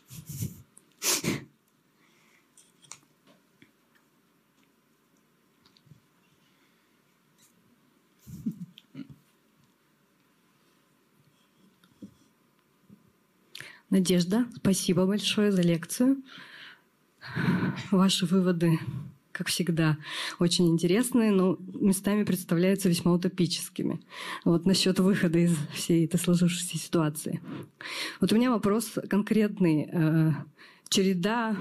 Надежда, спасибо большое за лекцию. Ваши выводы, как всегда, очень интересные, но местами представляются весьма утопическими. Вот насчет выхода из всей этой сложившейся ситуации. Вот у меня вопрос конкретный. Э, череда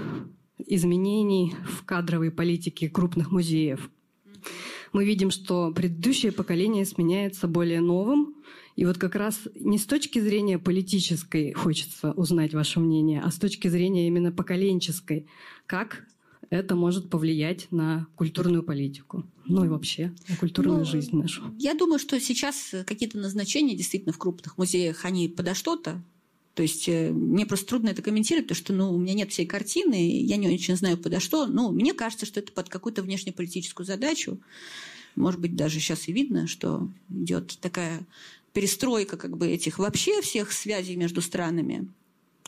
изменений в кадровой политике крупных музеев. Мы видим, что предыдущее поколение сменяется более новым, и вот как раз не с точки зрения политической хочется узнать ваше мнение, а с точки зрения именно поколенческой. Как это может повлиять на культурную политику, ну и вообще на культурную ну, жизнь нашу. Я думаю, что сейчас какие-то назначения действительно в крупных музеях, они подо что-то. То есть э, мне просто трудно это комментировать, потому что ну, у меня нет всей картины, я не очень знаю подо что. Ну, мне кажется, что это под какую-то внешнеполитическую задачу. Может быть, даже сейчас и видно, что идет такая перестройка как бы этих вообще всех связей между странами.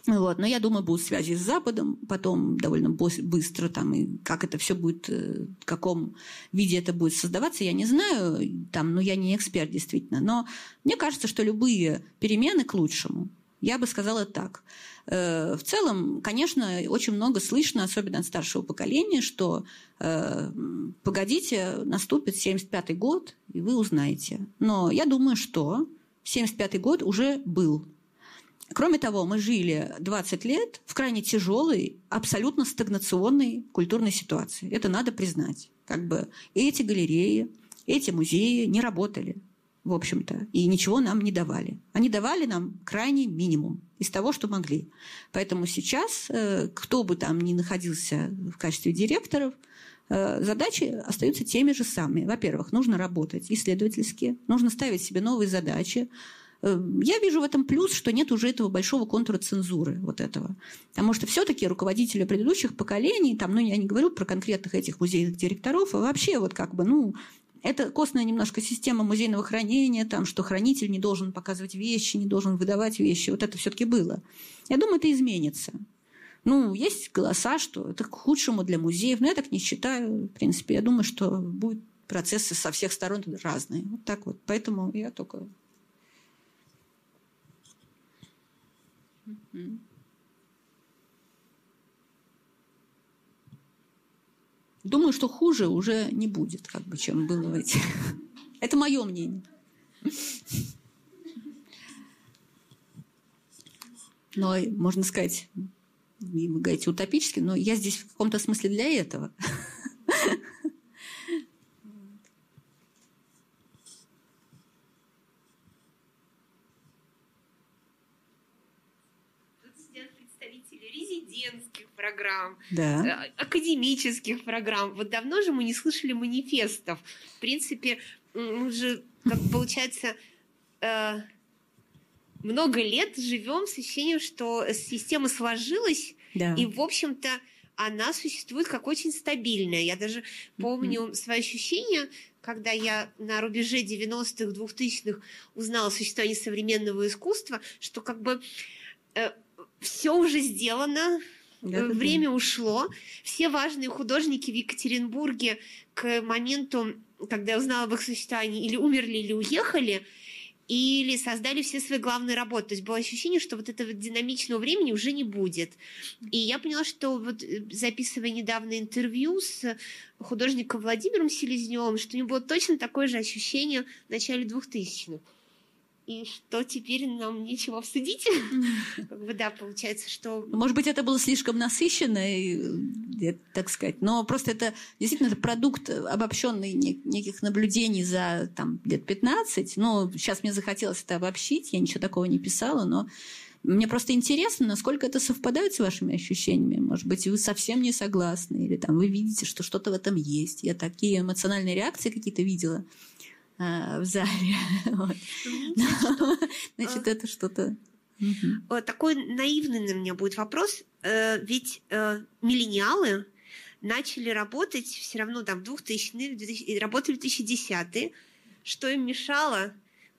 Вот. Но я думаю, будут связи с Западом, потом довольно быстро, там, и как это все будет, э, в каком виде это будет создаваться, я не знаю, там, но я не эксперт действительно. Но мне кажется, что любые перемены к лучшему. Я бы сказала так. Э, в целом, конечно, очень много слышно, особенно от старшего поколения, что э, погодите, наступит 75-й год, и вы узнаете. Но я думаю, что 75 год уже был. Кроме того, мы жили 20 лет в крайне тяжелой, абсолютно стагнационной культурной ситуации. Это надо признать. Как бы эти галереи, эти музеи не работали. в общем-то, и ничего нам не давали. Они давали нам крайний минимум из того, что могли. Поэтому сейчас, э, кто бы там ни находился в качестве директоров, задачи остаются теми же самыми. Во-первых, нужно работать исследовательски, нужно ставить себе новые задачи, э, я вижу в этом плюс, что нет уже этого большого контура цензуры вот этого. Потому что все-таки руководители предыдущих поколений, там, ну, я не говорю про конкретных этих музейных директоров, а вообще вот как бы, ну, это костная немножко система музейного хранения, там, что хранитель не должен показывать вещи, не должен выдавать вещи. Вот это все-таки было. Я думаю, это изменится. Ну, есть голоса, что это к худшему для музеев, но я так не считаю. В принципе, я думаю, что будут процессы со всех сторон разные. Вот так вот. Поэтому я только... Думаю, что хуже уже не будет, как бы, чем было в этих. Это мое мнение. Но, можно сказать, вы говорите утопически, но я здесь в каком-то смысле для этого. программ, да. Э, академических программ. Вот давно же мы не слышали манифестов. В принципе, мы же, как получается, э, много лет живем с ощущением, что система сложилась, да. и, в общем-то, она существует как очень стабильная. Я даже помню mm-hmm. свои ощущения, когда я на рубеже 90-х, 2000-х узнала о существовании современного искусства, что как бы э, все уже сделано, да, Время да. ушло. Все важные художники в Екатеринбурге к моменту, когда я узнала об их существовании, или умерли, или уехали, или создали все свои главные работы. То есть было ощущение, что вот этого динамичного времени уже не будет. И я поняла, что вот э, записывая недавно интервью с художником Владимиром Селезневым, что у него было точно такое же ощущение в начале 2000-х и что теперь нам нечего обсудить. Как бы, да, получается, что... Может быть, это было слишком насыщенно, так сказать, но просто это действительно это продукт обобщенный неких наблюдений за там, лет 15. Ну, сейчас мне захотелось это обобщить, я ничего такого не писала, но мне просто интересно, насколько это совпадает с вашими ощущениями. Может быть, вы совсем не согласны, или там вы видите, что что-то в этом есть. Я такие эмоциональные реакции какие-то видела. Э, в зале. Значит, это что-то... Такой наивный на меня будет вопрос. Э, ведь э, миллениалы начали работать все равно там 2000-е, работали в 2010-е, что им мешало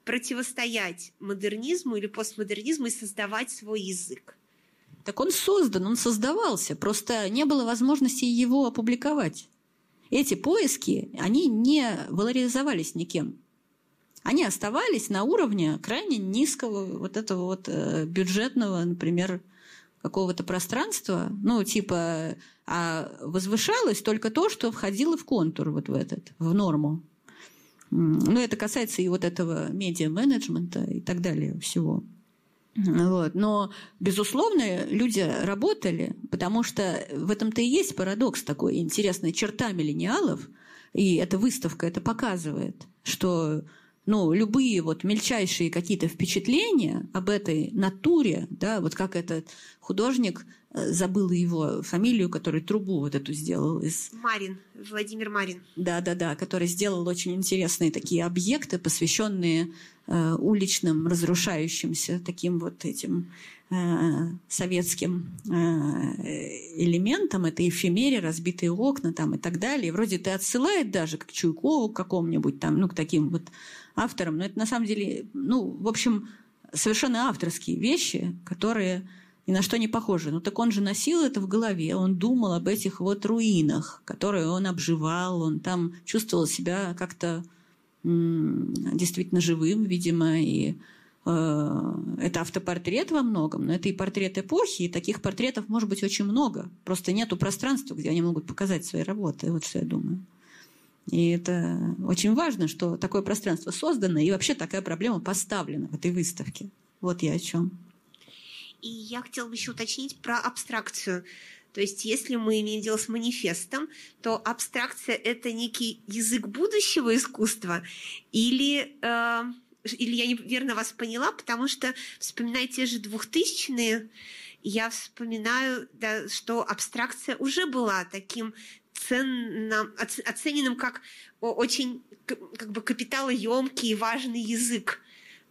противостоять модернизму или постмодернизму и создавать свой язык. Так он создан, он создавался, просто не было возможности его опубликовать эти поиски, они не валоризовались никем. Они оставались на уровне крайне низкого вот этого вот э, бюджетного, например, какого-то пространства, ну, типа, а возвышалось только то, что входило в контур вот в этот, в норму. Ну, это касается и вот этого медиа-менеджмента и так далее всего. Вот. Но, безусловно, люди работали, потому что в этом-то и есть парадокс такой, интересная черта миллениалов, и эта выставка это показывает, что ну, любые вот мельчайшие какие-то впечатления об этой натуре, да, вот как этот художник, э, забыл его фамилию, который трубу вот эту сделал из... Марин, Владимир Марин. Да-да-да, который сделал очень интересные такие объекты, посвященные э, уличным, разрушающимся таким вот этим э, советским э, элементам, это эфемере, разбитые окна там и так далее. И вроде ты отсылает даже к Чуйкову к какому-нибудь там, ну, к таким вот автором, но это на самом деле, ну, в общем, совершенно авторские вещи, которые ни на что не похожи. Ну так он же носил это в голове, он думал об этих вот руинах, которые он обживал, он там чувствовал себя как-то действительно живым, видимо, и э, это автопортрет во многом, но это и портрет эпохи, и таких портретов может быть очень много. Просто нету пространства, где они могут показать свои работы. Вот что я думаю. И это очень важно, что такое пространство создано, и вообще такая проблема поставлена в этой выставке. Вот я о чем. И я хотела бы еще уточнить про абстракцию. То есть, если мы имеем дело с манифестом, то абстракция – это некий язык будущего искусства или, э, или я неверно вас поняла, потому что, вспоминая те же двухтысячные, я вспоминаю, да, что абстракция уже была таким ценным, оцененным как очень как бы капиталоемкий и важный язык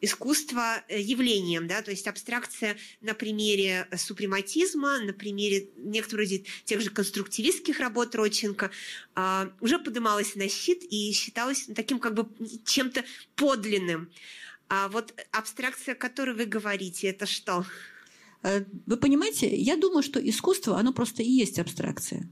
искусства э, явлением, да, то есть абстракция на примере супрематизма, на примере некоторых тех же конструктивистских работ Родченко а, уже поднималась на щит и считалась таким как бы чем-то подлинным. А вот абстракция, о которой вы говорите, это что? Э, вы понимаете, я думаю, что искусство, оно просто и есть абстракция.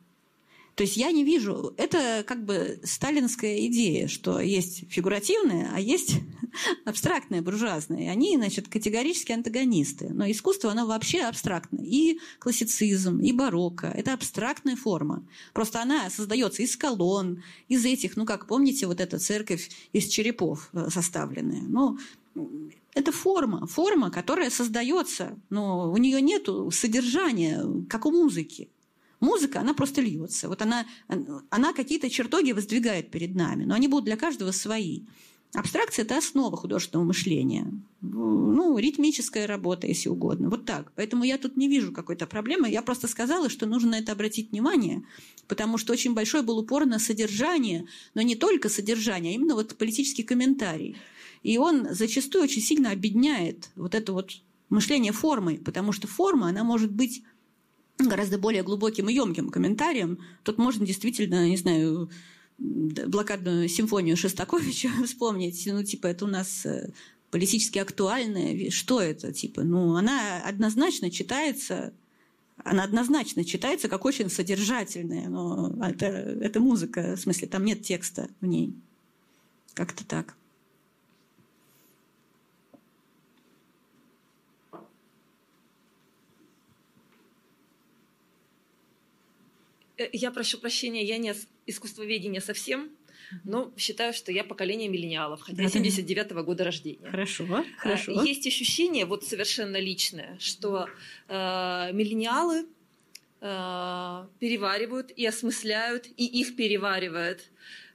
То есть я не вижу, это как бы сталинская идея, что есть фигуративное, а есть абстрактное, буржуазное. И они, значит, категорически антагонисты. Но искусство, оно вообще абстрактное. И классицизм, и барокко – это абстрактная форма. Просто она создается из колонн, из этих, ну, как помните, вот эта церковь из черепов э, составленная. Ну, это форма, форма, которая создается, но у нее нет содержания, как у музыки. Музыка, она просто льется. Вот она, она какие-то чертоги воздвигает перед нами, но они будут для каждого свои. Абстракция – это основа художественного мышления. Ну, ритмическая работа, если угодно. Вот так. Поэтому я тут не вижу какой-то проблемы. Я просто сказала, что нужно на это обратить внимание, потому что очень большой был упор на содержание, но не только содержание, а именно вот политический комментарий. И он зачастую очень сильно обедняет вот это вот мышление формой, потому что форма, она может быть гораздо более глубоким и емким комментарием. Тут можно действительно, не знаю, блокадную симфонию Шостаковича вспомнить. Ну, типа, это у нас э, политически актуальная. Что это? Типа, ну, она однозначно читается она однозначно читается как очень содержательная, но это, это музыка, в смысле, там нет текста в ней. Как-то так. Я прошу прощения, я не искусствоведения совсем, но считаю, что я поколение миллениалов, хотя 79 -го года рождения. Хорошо, а, хорошо. Есть ощущение, вот совершенно личное, что э, миллениалы э, переваривают и осмысляют, и их переваривает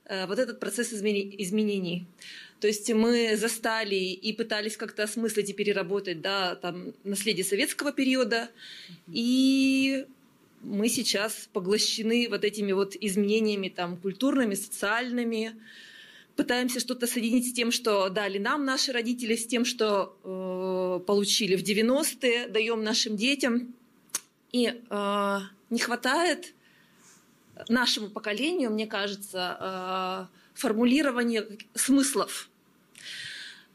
э, вот этот процесс изменений. То есть мы застали и пытались как-то осмыслить и переработать да, там, наследие советского периода. И мы сейчас поглощены вот этими вот изменениями там, культурными, социальными, пытаемся что-то соединить с тем, что дали нам наши родители, с тем, что э, получили в 90-е, даем нашим детям. И э, не хватает нашему поколению, мне кажется, э, формулирования смыслов.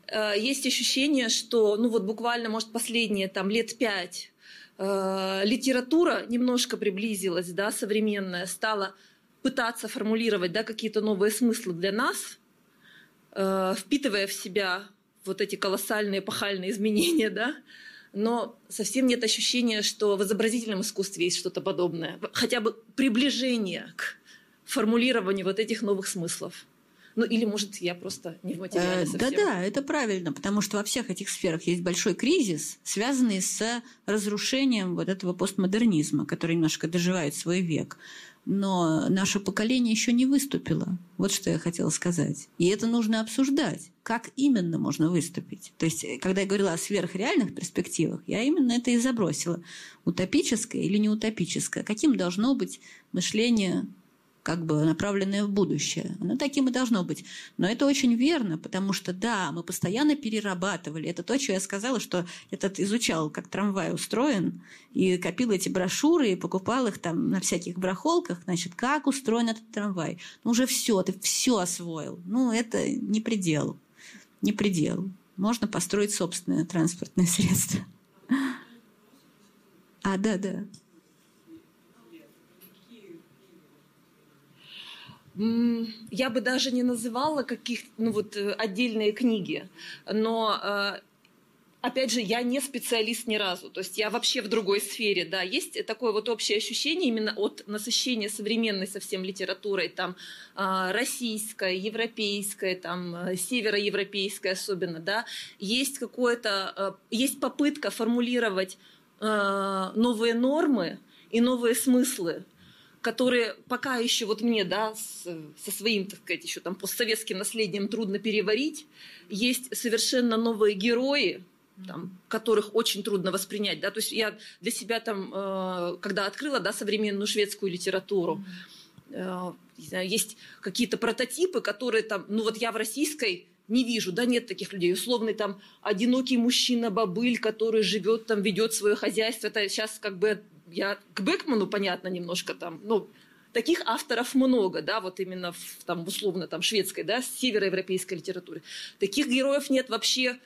Э, есть ощущение, что ну вот буквально, может, последние там, лет пять Э, литература немножко приблизилась, да, современная, стала пытаться формулировать да, какие-то новые смыслы для нас, э, впитывая в себя вот эти колоссальные эпохальные изменения, да, но совсем нет ощущения, что в изобразительном искусстве есть что-то подобное, хотя бы приближение к формулированию вот этих новых смыслов. Ну или, может, я просто не в материале э, совсем. Да-да, это правильно, потому что во всех этих сферах есть большой кризис, связанный с разрушением вот этого постмодернизма, который немножко доживает свой век. Но наше поколение еще не выступило. Вот что я хотела сказать. И это нужно обсуждать. Как именно можно выступить? То есть, когда я говорила о сверхреальных перспективах, я именно это и забросила. Утопическое или не утопическое? Каким должно быть мышление как бы направленное в будущее. Оно таким и должно быть. Но это очень верно, потому что, да, мы постоянно перерабатывали. Это то, что я сказала, что этот изучал, как трамвай устроен, и копил эти брошюры, и покупал их там на всяких брахолках, значит, как устроен этот трамвай. Ну, уже все, ты все освоил. Ну, это не предел. Не предел. Можно построить собственное транспортное средство. А, да, да. Я бы даже не называла каких ну вот э, отдельные книги, но э, опять же, я не специалист ни разу, то есть я вообще в другой сфере, да, есть такое вот общее ощущение именно от насыщения современной совсем литературой, там, а, российской, европейской, там, э, североевропейской особенно, да, есть какое-то, есть попытка формулировать новые нормы, и новые смыслы, которые пока еще вот мне, да, с, со своим, так сказать, еще там постсоветским наследием трудно переварить, есть совершенно новые герои, там, которых очень трудно воспринять, да, то есть я для себя там, э, когда открыла, да, современную шведскую литературу, э, есть какие-то прототипы, которые там, ну вот я в российской не вижу, да, нет таких людей. Условный там одинокий мужчина-бабыль, который живет там, ведет свое хозяйство. Это сейчас как бы я к Бекману, понятно, немножко там, ну, таких авторов много, да, вот именно в, там, условно, там, шведской, да, североевропейской литературе. Таких героев нет вообще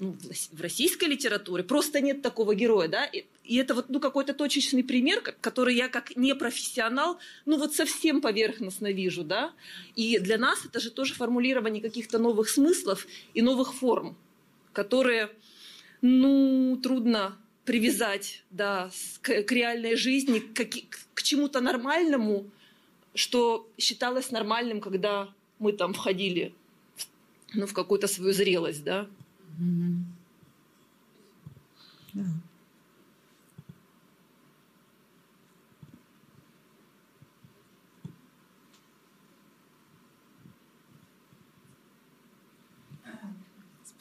ну, в российской литературе просто нет такого героя, да, и, и это вот, ну, какой-то точечный пример, который я как непрофессионал, ну, вот совсем поверхностно вижу, да, и для нас это же тоже формулирование каких-то новых смыслов и новых форм, которые, ну, трудно привязать, да, к, к реальной жизни, к, к чему-то нормальному, что считалось нормальным, когда мы там входили ну, в какую-то свою зрелость, да. Да.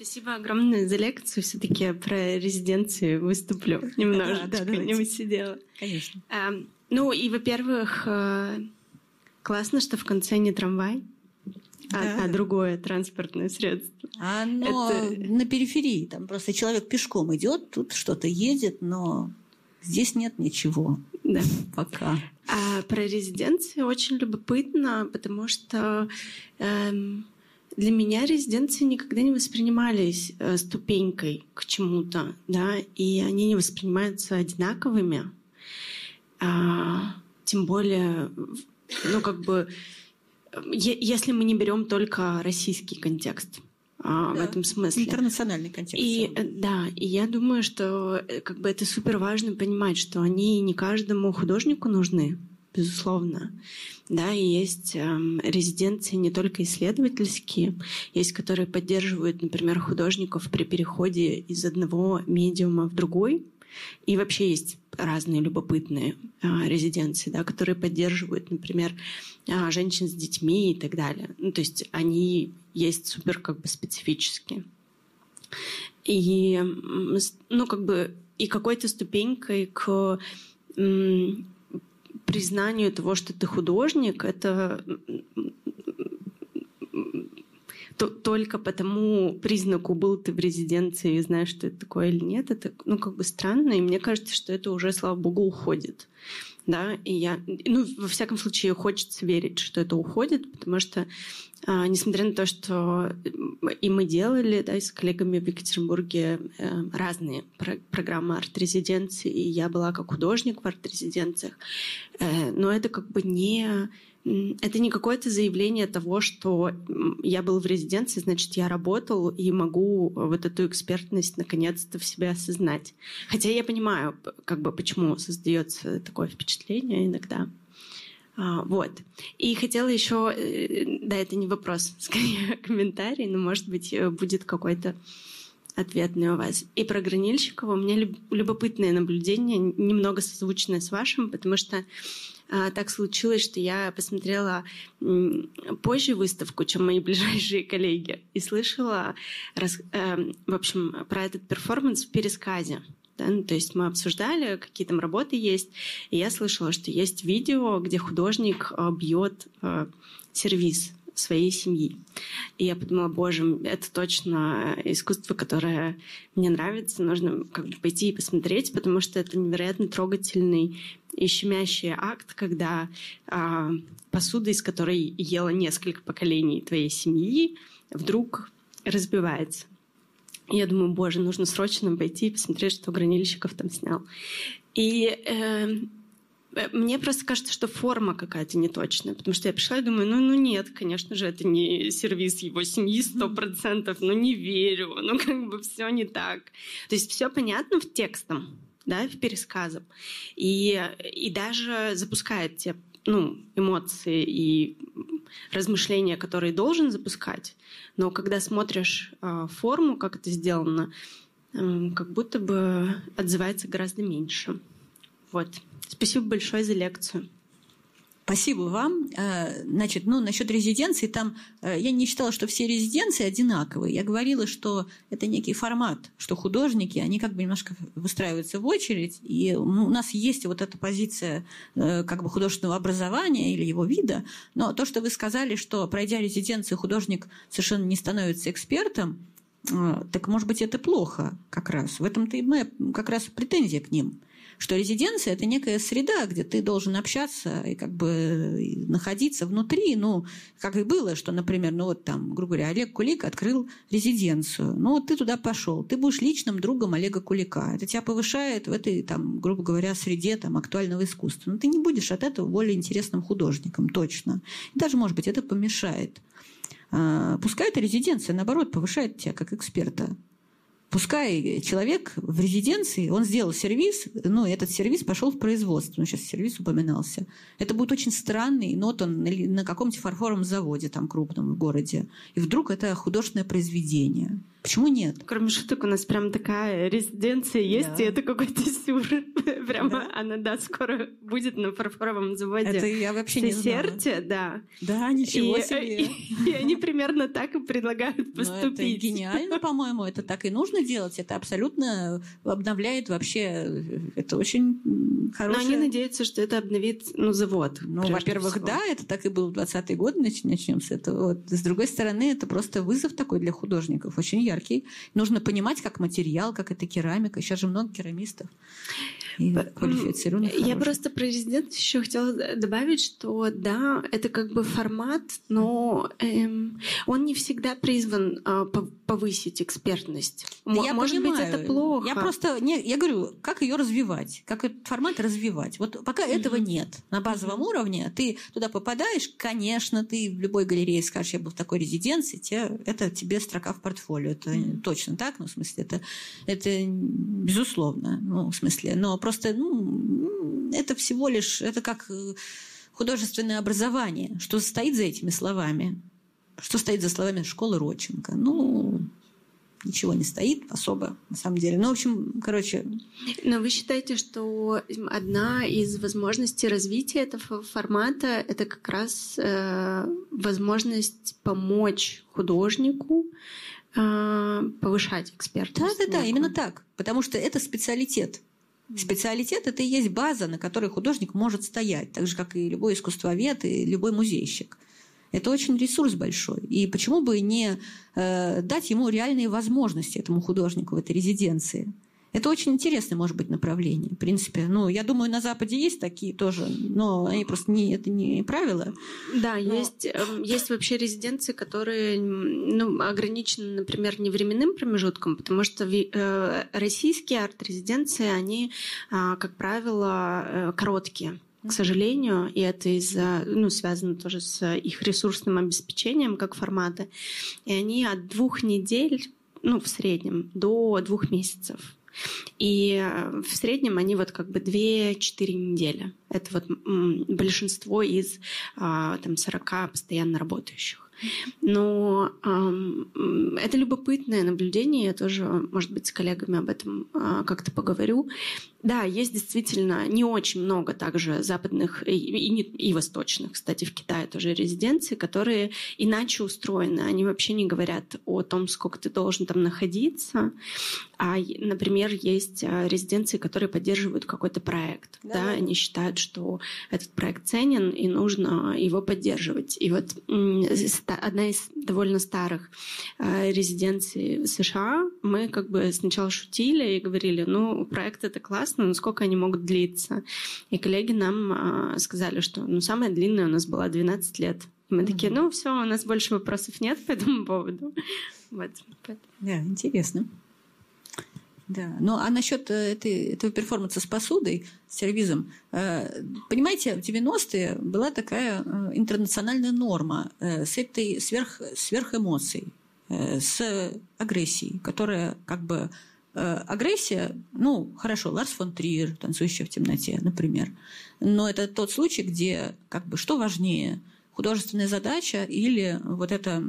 Спасибо огромное за лекцию. Все-таки про резиденции выступлю немножечко. Да, да, не сидела. Конечно. А, ну и, во-первых, э, классно, что в конце не трамвай, а, а другое транспортное средство. Оно Это... на периферии. Там просто человек пешком идет, тут что-то едет, но здесь нет ничего. Да. Пока. А про резиденции очень любопытно, потому что эм, для меня резиденции никогда не воспринимались э, ступенькой к чему-то, да, и они не воспринимаются одинаковыми. А, тем более, ну, как бы если мы не берем только российский контекст а, да. в этом смысле. Интернациональный контекст. И да, и я думаю, что э, как бы это супер важно понимать, что они не каждому художнику нужны, безусловно. Да, и есть э, резиденции не только исследовательские, есть, которые поддерживают, например, художников при переходе из одного медиума в другой, и вообще есть разные любопытные а, резиденции, да, которые поддерживают, например, а, женщин с детьми и так далее. Ну, то есть они есть супер как бы специфические. И, ну, как бы и какой-то ступенькой к признанию того, что ты художник, это то, только по тому признаку, был ты в резиденции и знаешь, что это такое или нет, это, ну, как бы странно, и мне кажется, что это уже, слава богу, уходит. Да, и я, ну, во всяком случае, хочется верить, что это уходит, потому что, а, несмотря на то, что и мы делали, да, с коллегами в Екатеринбурге э, разные про- программы арт-резиденции, и я была как художник в арт-резиденциях, э, но это как бы не это не какое-то заявление того, что я был в резиденции, значит, я работал и могу вот эту экспертность наконец-то в себе осознать. Хотя я понимаю, как бы, почему создается такое впечатление иногда. А, вот. И хотела еще, э, да, это не вопрос, скорее комментарий, но, может быть, э, будет какой-то ответный у вас. И про Гранильщикова у меня любопытное наблюдение, немного созвучное с вашим, потому что а, так случилось, что я посмотрела позже выставку, чем мои ближайшие коллеги, и слышала, рас, э, в общем, про этот перформанс в пересказе. Да? Ну, то есть мы обсуждали, какие там работы есть, и я слышала, что есть видео, где художник э, бьет э, сервис своей семьи. И я подумала, боже, это точно искусство, которое мне нравится, нужно как бы пойти и посмотреть, потому что это невероятно трогательный и щемящий акт, когда а, посуда, из которой ела несколько поколений твоей семьи, вдруг разбивается. Я думаю, боже, нужно срочно пойти и посмотреть, что Гранильщиков там снял. И э, мне просто кажется, что форма какая-то неточная, потому что я пришла и думаю, ну, ну нет, конечно же, это не сервис его семьи сто процентов, ну не верю, ну как бы все не так. То есть все понятно в текстом, да, в пересказом. И, и даже запускает те ну, эмоции и размышления, которые должен запускать. Но когда смотришь э, форму, как это сделано, э, как будто бы отзывается гораздо меньше. Вот. Спасибо большое за лекцию. Спасибо вам. Э, значит, ну, насчет резиденции, там э, я не считала, что все резиденции одинаковые. Я говорила, что это некий формат, что художники, они как бы немножко выстраиваются в очередь, и у нас есть вот эта позиция э, как бы художественного образования или его вида, но то, что вы сказали, что пройдя резиденцию, художник совершенно не становится экспертом, так, может быть, это плохо как раз. В этом-то и моя как раз претензия к ним – что резиденция – это некая среда, где ты должен общаться и как бы находиться внутри. Ну, как и было, что, например, ну вот там, грубо говоря, Олег Кулик открыл резиденцию. Ну, вот ты туда пошел. Ты будешь личным другом Олега Кулика. Это тебя повышает в этой, там, грубо говоря, среде там, актуального искусства. Но ты не будешь от этого более интересным художником, точно. Даже, может быть, это помешает. А, пускай эта резиденция, наоборот, повышает тебя как эксперта. Пускай человек в резиденции, он сделал сервис, ну, этот сервис пошел в производство, ну, сейчас сервис упоминался. Это будет очень странный, но он на каком-нибудь фарфоровом заводе там крупном в городе. И вдруг это художественное произведение. Почему нет? Кроме шуток, у нас прям такая резиденция есть, да. и это какой-то сюр. Прямо да. она, да, скоро будет на фарфоровом заводе. Это я вообще не знала. да. Да, ничего и, себе. И, и они примерно так и предлагают поступить. Ну, это гениально, по-моему, это так и нужно делать. Это абсолютно обновляет вообще, это очень хорошее. Но они надеются, что это обновит, ну, завод. Ну, во-первых, да, это так и был 20-й год, начнем с этого. Вот. С другой стороны, это просто вызов такой для художников, очень яркий. Нужно понимать, как материал, как это керамика. Сейчас же много керамистов. И квалифицированных. Я просто про резидент еще хотела добавить, что да, это как бы формат, но эм, он не всегда призван э, повысить экспертность. Я Может понимаю. быть, это плохо. Я просто не, я говорю, как ее развивать, как этот формат развивать. Вот пока mm-hmm. этого нет на базовом mm-hmm. уровне, ты туда попадаешь, конечно, ты в любой галерее скажешь, я был в такой резиденции, тебе, это тебе строка в портфолио, это mm-hmm. точно так, ну в смысле это это безусловно, ну в смысле, но просто ну, это всего лишь, это как э, художественное образование. Что стоит за этими словами? Что стоит за словами школы Родченко? Ну, ничего не стоит особо, на самом деле. Ну, в общем, короче... Но вы считаете, что одна из возможностей развития этого формата — это как раз э, возможность помочь художнику э, повышать экспертность? Да, да, да, именно так. Потому что это специалитет. Специалитет – это и есть база, на которой художник может стоять, так же, как и любой искусствовед и любой музейщик. Это очень ресурс большой. И почему бы не э, дать ему реальные возможности, этому художнику в этой резиденции? Это очень интересное, может быть, направление. В принципе, ну, я думаю, на Западе есть такие тоже, но они просто не, это не правило. Да, но... есть, эм, есть вообще резиденции, которые ну, ограничены, например, не временным промежутком, потому что э, российские арт-резиденции, они, э, как правило, э, короткие к сожалению, и это из-за, ну, связано тоже с их ресурсным обеспечением как формата. И они от двух недель, ну, в среднем, до двух месяцев. И э, в среднем они вот как бы 2-4 недели. Это вот большинство из а, там 40 постоянно работающих. Но это любопытное наблюдение. Я тоже, может быть, с коллегами об этом э, как-то поговорю. Да, есть действительно не очень много также западных и, и, и восточных, кстати, в Китае тоже резиденций, которые иначе устроены. Они вообще не говорят о том, сколько ты должен там находиться. А, например, есть а, резиденции, которые поддерживают какой-то проект. Да. Да? Они считают, что этот проект ценен и нужно его поддерживать. И вот одна из довольно старых а, резиденций США, мы как бы сначала шутили и говорили, ну, проект это классно, но сколько они могут длиться? И коллеги нам а, сказали, что ну, самая длинная у нас была 12 лет. И мы такие, ну, все, у нас больше вопросов нет по этому поводу. Вот. Да, интересно. Да. Ну, а насчет э, этой, этого перформанса с посудой, с сервизом, э, понимаете, в 90-е была такая э, интернациональная норма с этой сверх, сверхэмоцией, с агрессией, которая как бы агрессия, ну, хорошо, Ларс фон Триер, танцующая в темноте, например. Но это тот случай, где как бы что важнее – художественная задача или вот это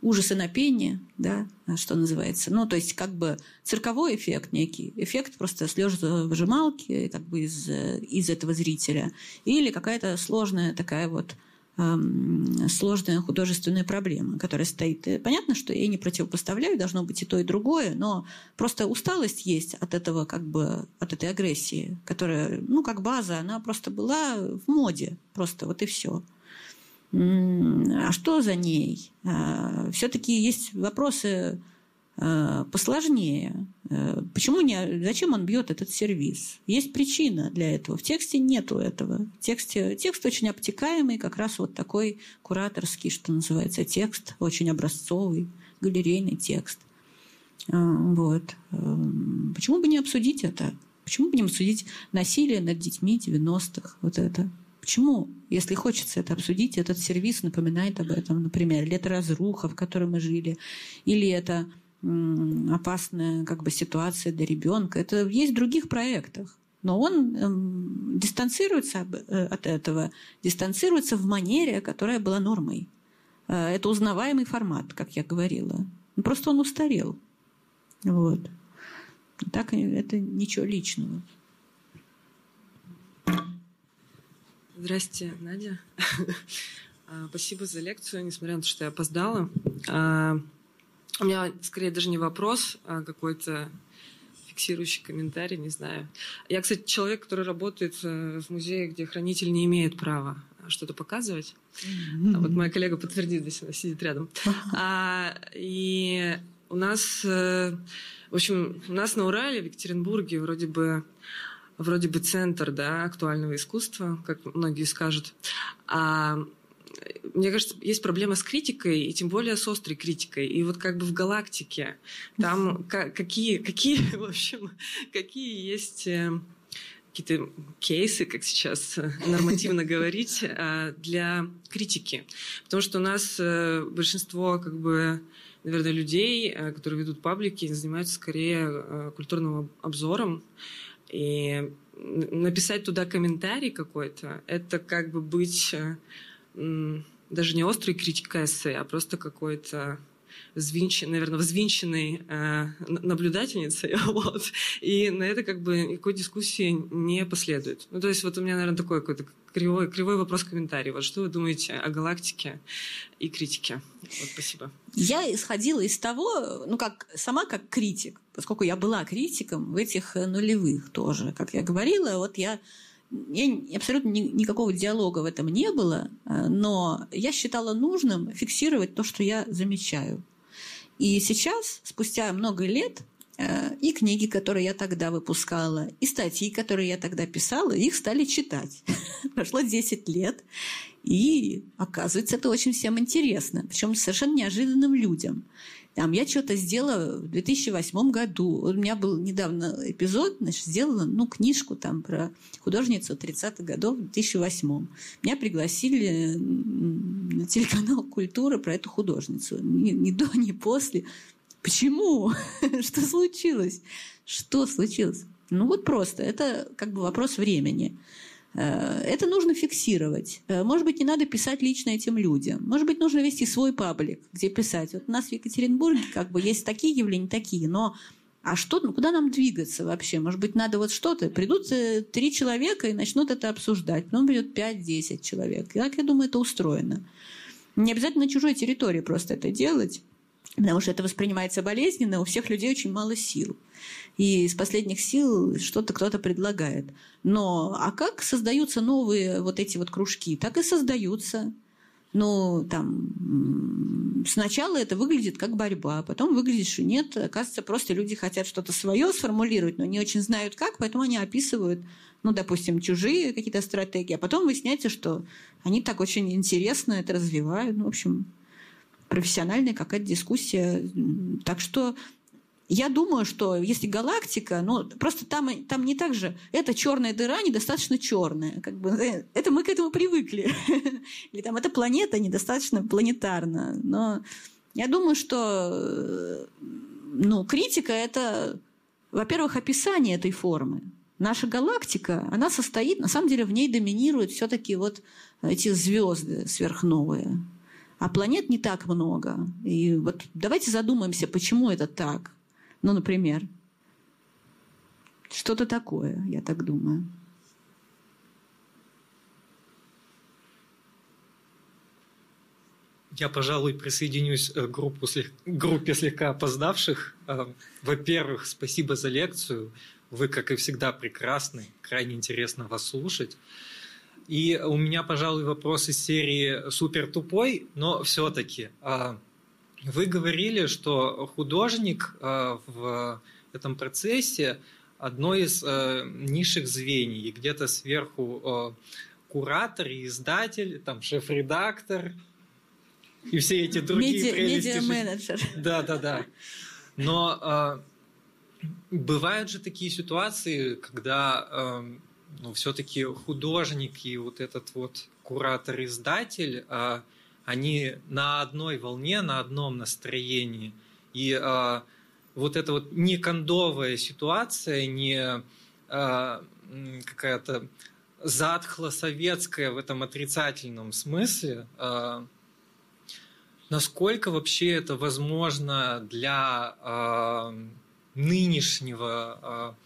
ужасы на пене, да, что называется. Ну, то есть как бы цирковой эффект некий, эффект просто слезы как бы из, из этого зрителя. Или какая-то сложная такая вот сложная художественная проблема, которая стоит. И понятно, что я не противопоставляю, должно быть и то, и другое, но просто усталость есть от этого, как бы, от этой агрессии, которая, ну, как база, она просто была в моде, просто вот и все. А что за ней? А, Все-таки есть вопросы посложнее. Э, почему не, зачем он бьет этот сервис? Есть причина для этого. В тексте нету этого. В тексте, текст очень обтекаемый, как раз вот такой кураторский, что называется, текст, очень образцовый, галерейный текст. Э, вот. Почему бы не обсудить это? Почему бы не обсудить насилие над детьми 90-х? Вот это. Почему, если хочется это обсудить, этот сервис напоминает об этом, например, или это разруха, в которой мы жили, или это опасная как бы, ситуация для ребенка. Это есть в других проектах. Но он эм, дистанцируется э, от этого, дистанцируется в манере, которая была нормой. Э, это узнаваемый формат, как я говорила. Просто он устарел. Вот. Так это ничего личного. Здрасте, Надя. А, спасибо за лекцию, несмотря на то, что я опоздала. А, у меня скорее даже не вопрос, а какой-то фиксирующий комментарий, не знаю. Я, кстати, человек, который работает э, в музее, где хранитель не имеет права что-то показывать. Mm-hmm. Вот моя коллега подтвердит, здесь она сидит рядом. А, и у нас, э, в общем, у нас на Урале, в Екатеринбурге, вроде бы вроде бы центр да, актуального искусства, как многие скажут. А мне кажется, есть проблема с критикой, и тем более с острой критикой. И вот как бы в галактике там какие, какие, в общем, какие есть э, какие-то кейсы, как сейчас э, нормативно говорить, э, для критики. Потому что у нас большинство как бы наверное, людей, которые ведут паблики, занимаются скорее культурным обзором. И написать туда комментарий какой-то, это как бы быть даже не острый критика эссе, а просто какой-то взвинчен, наверное, взвинченной э, наблюдательницей, вот, и на это как бы никакой дискуссии не последует. Ну, то есть вот у меня, наверное, такой какой-то кривой, кривой вопрос-комментарий. Вот что вы думаете о галактике и критике? Вот, спасибо. Я исходила из того, ну, как сама как критик, поскольку я была критиком в этих нулевых тоже, как я говорила, вот я я, абсолютно ни, никакого диалога в этом не было, э, но я считала нужным фиксировать то, что я замечаю. И сейчас, спустя много лет, э, и книги, которые я тогда выпускала, и статьи, которые я тогда писала, их стали читать. Прошло 10 лет, и оказывается, это очень всем интересно, причем совершенно неожиданным людям. Там, я что-то сделала в 2008 году. У меня был недавно эпизод, значит, сделала ну, книжку там про художницу 30-х годов в 2008. Меня пригласили на телеканал «Культура» про эту художницу. Ни, ни до, ни после. Почему? Что случилось? Что случилось? Ну вот просто. Это как бы вопрос времени. Э, это нужно фиксировать. Э, может быть, не надо писать лично этим людям. Может быть, нужно вести свой паблик, где писать. Вот у нас в Екатеринбурге как бы есть такие явления, такие, но а что, ну, куда нам двигаться вообще? Может быть, надо вот что-то. Придут э, три человека и начнут это обсуждать. Потом придет пять-десять человек. И так, я думаю, это устроено. Не обязательно на чужой территории просто это делать, потому что это воспринимается болезненно, у всех людей очень мало сил и из последних сил что-то кто-то предлагает. Но а как создаются новые вот эти вот кружки? Так и создаются. Ну, там, сначала это выглядит как борьба, потом выглядит, что нет, оказывается, просто люди хотят что-то свое сформулировать, но не очень знают как, поэтому они описывают, ну, допустим, чужие какие-то стратегии, а потом выясняется, что они так очень интересно это развивают, ну, в общем, профессиональная какая-то дискуссия. Так что я думаю, что если галактика, ну, просто там, там не так же, эта черная дыра недостаточно черная. Как бы, э, это мы к этому привыкли. Или там эта планета недостаточно планетарна. Но я думаю, что э, ну, критика – это, во-первых, описание этой формы. наша галактика, она состоит, на самом деле в ней доминируют все-таки вот эти звезды сверхновые. А планет не так много. И вот давайте задумаемся, почему это так. Ну, например, что-то такое, я так думаю. Я, пожалуй, присоединюсь к группу, группе слегка опоздавших. Э, во-первых, спасибо за лекцию. Вы, как и всегда, прекрасны. Крайне интересно вас слушать. И у меня, пожалуй, вопрос из серии «Супер тупой», но все-таки э, вы говорили, что художник э, в этом процессе одно из низших звеньев, и где-то сверху куратор и издатель, там шеф-редактор, и все эти другие Медиа, прелести. Медиа-менеджер. Да, да, да. Но бывают же такие ситуации, когда ну, все-таки художник и вот этот вот куратор-издатель, э, они на одной волне, на одном настроении. И э, вот эта вот не кондовая ситуация, не э, какая-то затхло-советская в этом отрицательном смысле, насколько вообще это возможно для нынешнего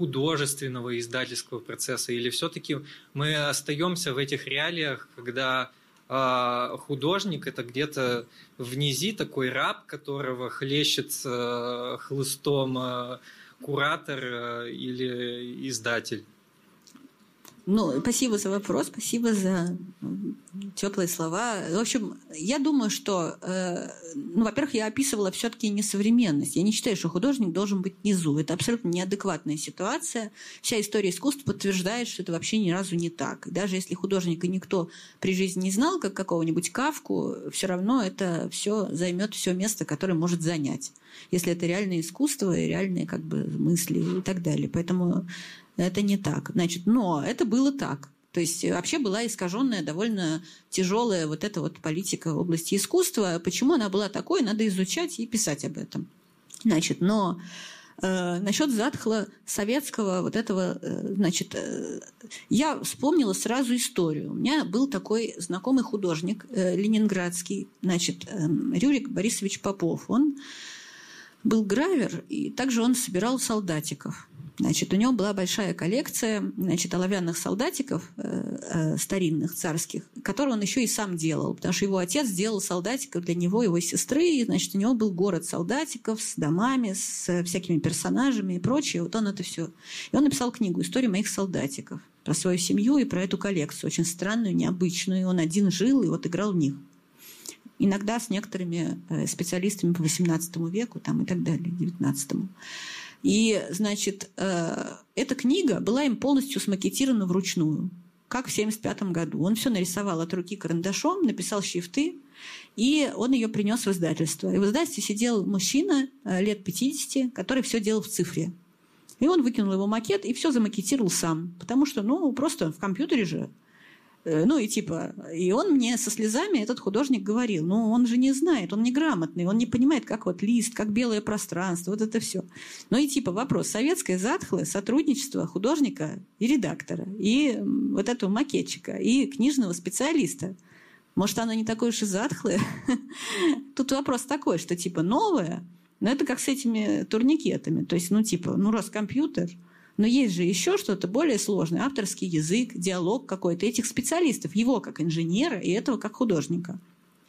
художественного издательского процесса, или все-таки мы остаемся в этих реалиях, когда э, художник это где-то внизи такой раб, которого хлещет э, хлыстом э, куратор э, или издатель. Ну, спасибо за вопрос, спасибо за теплые слова. В общем, я думаю, что, э, ну, во-первых, я описывала все-таки несовременность. Я не считаю, что художник должен быть внизу. Это абсолютно неадекватная ситуация. Вся история искусства подтверждает, что это вообще ни разу не так. даже если художника никто при жизни не знал, как какого-нибудь Кавку, все равно это все займет все место, которое может занять. Если это реальное искусство и реальные как бы мысли и так далее. Поэтому это не так. Значит, но это было так. То есть вообще была искаженная довольно тяжелая вот эта вот политика в области искусства. Почему она была такой, надо изучать и писать об этом. Значит, но э, насчет затхла советского вот этого, э, значит, э, я вспомнила сразу историю. У меня был такой знакомый художник э, ленинградский, значит, э, Рюрик Борисович Попов. Он был гравер, и также он собирал солдатиков. Значит, у него была большая коллекция значит, оловянных солдатиков э, э, старинных, царских, которые он еще и сам делал, потому что его отец делал солдатиков для него, его сестры, и, значит, у него был город солдатиков с домами, с всякими персонажами и прочее. Вот он это все. И он написал книгу «История моих солдатиков» про свою семью и про эту коллекцию, очень странную, необычную. Он один жил и вот играл в них иногда с некоторыми э, специалистами по XVIII веку там, и так далее, XIX. И, значит, э, эта книга была им полностью смакетирована вручную, как в 1975 году. Он все нарисовал от руки карандашом, написал шрифты, и он ее принес в издательство. И в издательстве сидел мужчина э, лет 50, который все делал в цифре. И он выкинул его макет и все замакетировал сам. Потому что, ну, просто в компьютере же ну и типа, и он мне со слезами, этот художник, говорил, ну он же не знает, он неграмотный, он не понимает, как вот лист, как белое пространство, вот это все. Ну и типа вопрос, советское затхлое сотрудничество художника и редактора, и вот этого макетчика, и книжного специалиста. Может, оно не такое уж и затхлое? Тут вопрос такой, что типа новое, но это как с этими турникетами. То есть, ну типа, ну раз компьютер – но есть же еще что-то более сложное. Авторский язык, диалог какой-то этих специалистов, его как инженера и этого как художника.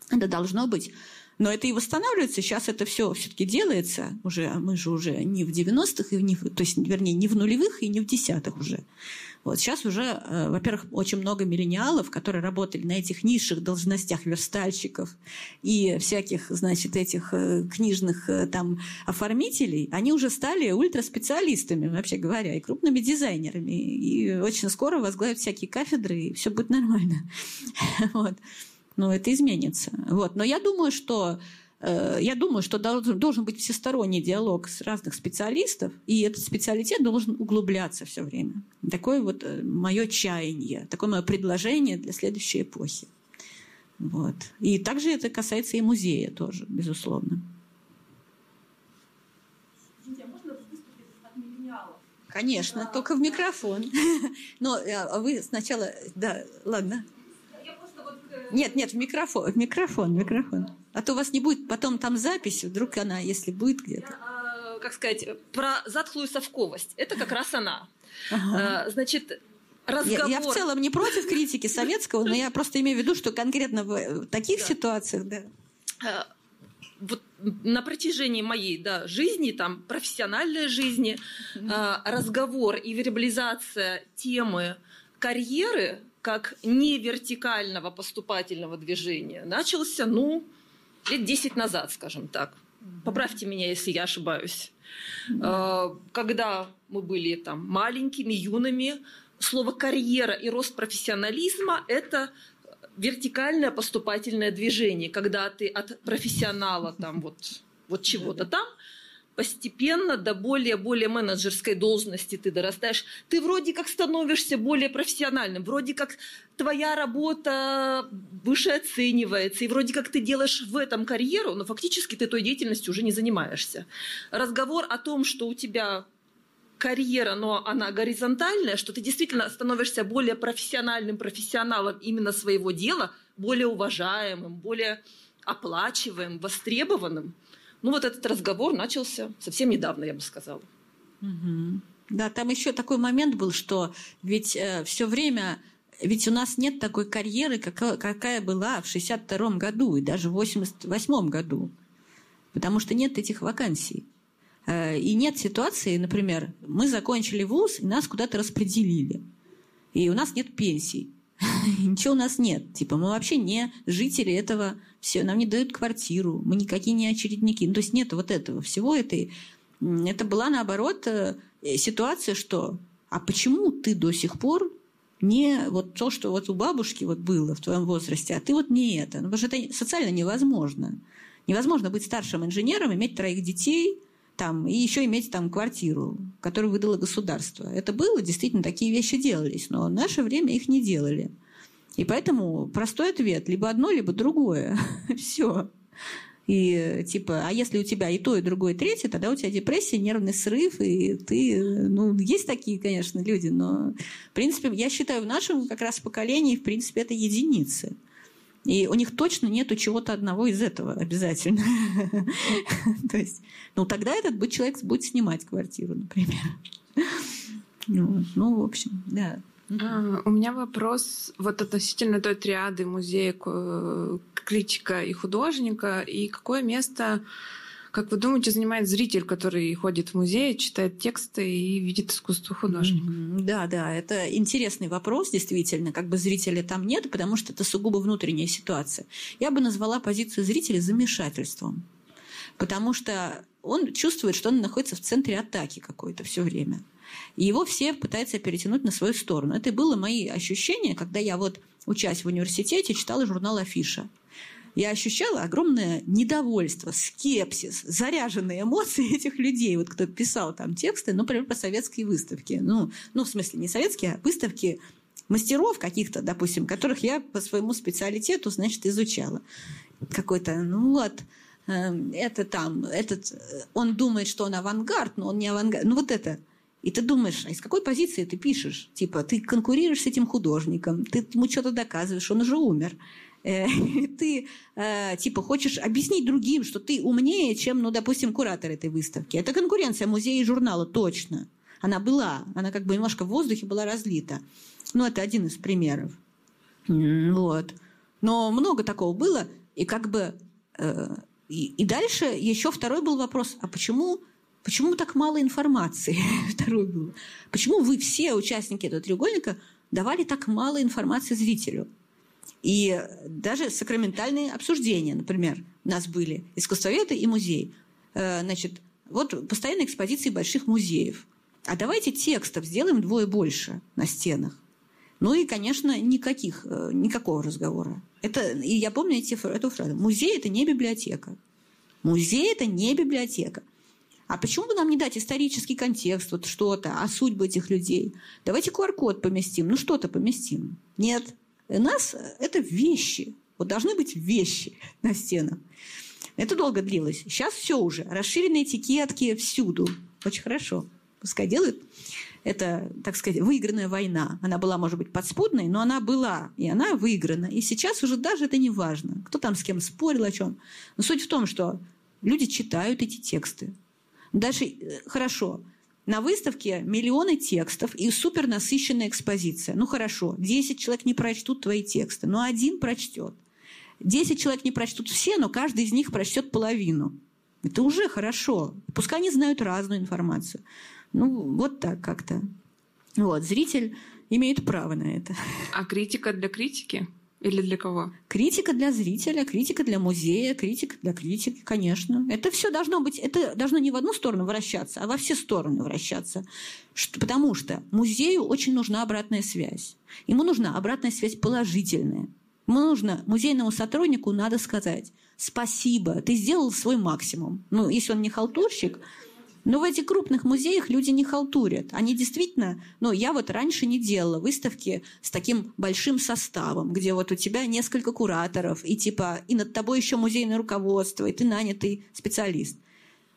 Это должно быть но это и восстанавливается. Сейчас это все все-таки делается уже. А мы же уже не в 90-х, и не то есть, вернее, не в нулевых и не в десятых уже. Вот сейчас уже, э, во-первых, очень много миллениалов, которые работали на этих низших должностях верстальщиков и всяких, значит, этих э, книжных э, там оформителей, они уже стали ультраспециалистами, вообще говоря, и крупными дизайнерами. И очень скоро возглавят всякие кафедры, и все будет нормально. Вот но это изменится. Вот. Но я думаю, что я думаю, что должен, должен быть всесторонний диалог с разных специалистов, и этот специалитет должен углубляться все время. Такое вот э, мое чаяние, такое мое предложение для следующей эпохи. Вот. И также это касается и музея тоже, безусловно. Конечно, только в микрофон. Но а вы сначала... Да, ладно. Нет, нет, в микрофон, в микрофон, в микрофон. А то у вас не будет потом там запись, вдруг она, если будет где-то. А, как сказать, про затхлую совковость. Это как раз она. Ага. А, значит, разговор... Я, я в целом не против критики советского, но я просто имею в виду, что конкретно в таких да. ситуациях, да. Вот на протяжении моей да, жизни, там, профессиональной жизни, mm-hmm. разговор и вербализация темы карьеры как не вертикального поступательного движения начался, ну, лет 10 назад, скажем так. Поправьте меня, если я ошибаюсь. Mm-hmm. Когда мы были там маленькими, юными, слово карьера и рост профессионализма – это вертикальное поступательное движение, когда ты от профессионала там вот, вот чего-то там постепенно до более-более менеджерской должности ты дорастаешь, ты вроде как становишься более профессиональным, вроде как твоя работа выше оценивается, и вроде как ты делаешь в этом карьеру, но фактически ты той деятельностью уже не занимаешься. Разговор о том, что у тебя карьера, но она горизонтальная, что ты действительно становишься более профессиональным профессионалом именно своего дела, более уважаемым, более оплачиваемым, востребованным – ну вот этот разговор начался совсем недавно, я бы сказала. Угу. Да, там еще такой момент был, что ведь э, все время ведь у нас нет такой карьеры, какая, какая была в 62 году и даже в 88 году, потому что нет этих вакансий. Э, и нет ситуации, например, мы закончили вуз, и нас куда-то распределили, и у нас нет пенсий. Ничего у нас нет. Типа мы вообще не жители этого все, нам не дают квартиру, мы никакие не очередники. Ну, то есть нет вот этого всего этой. Это была наоборот э, ситуация, что а почему ты до сих пор не вот то, что вот у бабушки вот было в твоем возрасте, а ты вот не это. Ну, потому что это социально невозможно. Невозможно быть старшим инженером, иметь троих детей, там, и еще иметь там квартиру, которую выдало государство. Это было, действительно, такие вещи делались, но в наше время их не делали. И поэтому простой ответ – либо одно, либо другое. Все. И типа, а если у тебя и то, и другое, и третье, тогда у тебя депрессия, нервный срыв, и ты, ну, есть такие, конечно, люди, но, в принципе, я считаю, в нашем как раз поколении, в принципе, это единицы. И у них точно нету чего-то одного из этого обязательно. То есть, ну, тогда этот человек будет снимать квартиру, например. Ну, в общем, да. А, у меня вопрос вот относительно той триады музея критика и художника, и какое место, как вы думаете, занимает зритель, который ходит в музей, читает тексты и видит искусство художника? Да, да, это интересный вопрос, действительно, как бы зрителя там нет, потому что это сугубо внутренняя ситуация. Я бы назвала позицию зрителя замешательством, потому что он чувствует, что он находится в центре атаки какой-то все время. И его все пытаются перетянуть на свою сторону. Это было мои ощущения, когда я вот, учась в университете, читала журнал «Афиша». Я ощущала огромное недовольство, скепсис, заряженные эмоции этих людей, вот кто писал там тексты, ну, например, по советские выставки. Ну, ну, в смысле, не советские, а выставки мастеров каких-то, допустим, которых я по своему специалитету, значит, изучала. Какой-то, ну вот, эм, это там, этот, э, он думает, что он авангард, но он не авангард. Ну вот это – и ты думаешь, а из какой позиции ты пишешь? Типа, ты конкурируешь с этим художником, ты ему что-то доказываешь, он уже умер. Э, ты, э, типа, хочешь объяснить другим, что ты умнее, чем, ну, допустим, куратор этой выставки. Это конкуренция музея и журнала, точно. Она была, она как бы немножко в воздухе была разлита. Ну, это один из примеров. Вот. Но много такого было, и как бы... Э, и, и дальше еще второй был вопрос, а почему Почему так мало информации? Второй был. Почему вы все участники этого треугольника давали так мало информации зрителю? И даже сакраментальные обсуждения, например, у нас были искусствоведы и музей. Э, значит, вот постоянные экспозиции больших музеев. А давайте текстов сделаем двое больше на стенах. Ну и, конечно, никаких, э, никакого разговора. Это, и я помню эти, эту фразу. Музей – это не библиотека. Музей – это не библиотека. А почему бы нам не дать исторический контекст, вот что-то, о судьбе этих людей? Давайте QR-код поместим, ну что-то поместим. Нет. Нас это вещи. Вот должны быть вещи на стенах. Это долго длилось. Сейчас все уже. Расширенные этикетки всюду. Очень хорошо. Пускай делают. Это, так сказать, выигранная война. Она была, может быть, подспудной, но она была, и она выиграна. И сейчас уже даже это не важно, кто там с кем спорил, о чем. Но суть в том, что люди читают эти тексты. Даже э, хорошо, на выставке миллионы текстов и супер насыщенная экспозиция. Ну хорошо, 10 человек не прочтут твои тексты, но один прочтет. 10 человек не прочтут все, но каждый из них прочтет половину. Это уже хорошо. Пускай они знают разную информацию. Ну, вот так как-то. Вот, зритель имеет право на это. А критика для критики? Или для кого? Критика для зрителя, критика для музея, критика для критики, конечно. Это все должно быть, это должно не в одну сторону вращаться, а во все стороны вращаться. Что, потому что музею очень нужна обратная связь. Ему нужна обратная связь положительная. Ему нужно, музейному сотруднику надо сказать, спасибо, ты сделал свой максимум. Ну, если он не халтурщик, но в этих крупных музеях люди не халтурят. Они действительно... Ну, я вот раньше не делала выставки с таким большим составом, где вот у тебя несколько кураторов, и типа и над тобой еще музейное руководство, и ты нанятый специалист.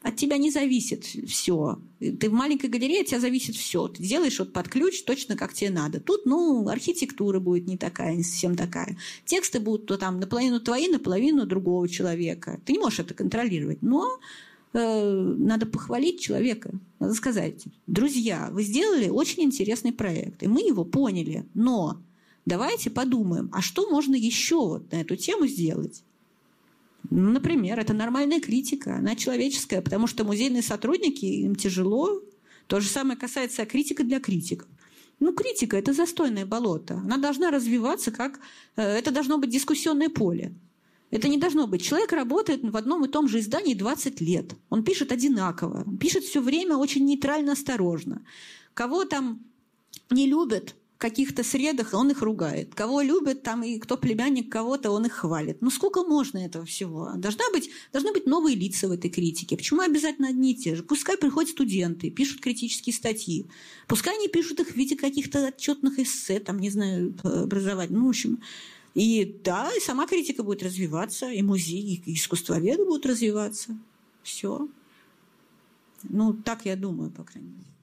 От тебя не зависит все. Ты в маленькой галерее, от тебя зависит все. Ты делаешь вот под ключ точно как тебе надо. Тут, ну, архитектура будет не такая, не совсем такая. Тексты будут то там наполовину твои, наполовину другого человека. Ты не можешь это контролировать. Но надо похвалить человека. Надо сказать, друзья, вы сделали очень интересный проект, и мы его поняли, но давайте подумаем, а что можно еще вот на эту тему сделать? Ну, например, это нормальная критика, она человеческая, потому что музейные сотрудники, им тяжело. То же самое касается критика для критиков. Ну, критика – это застойное болото. Она должна развиваться как… Э, это должно быть дискуссионное поле. Это не должно быть. Человек работает в одном и том же издании 20 лет. Он пишет одинаково. Пишет все время очень нейтрально, осторожно. Кого там не любят каких-то средах, он их ругает. Кого любят там и кто племянник кого-то, он их хвалит. Ну сколько можно этого всего? Должна быть, должны быть новые лица в этой критике. Почему обязательно одни и те же? Пускай приходят студенты, пишут критические статьи. Пускай они пишут их в виде каких-то отчетных эссе, там, не знаю, образования. Ну, в общем, и да, и сама критика будет развиваться, и музеи, и искусствоведы будут развиваться. Все. Ну, так я думаю, по крайней мере.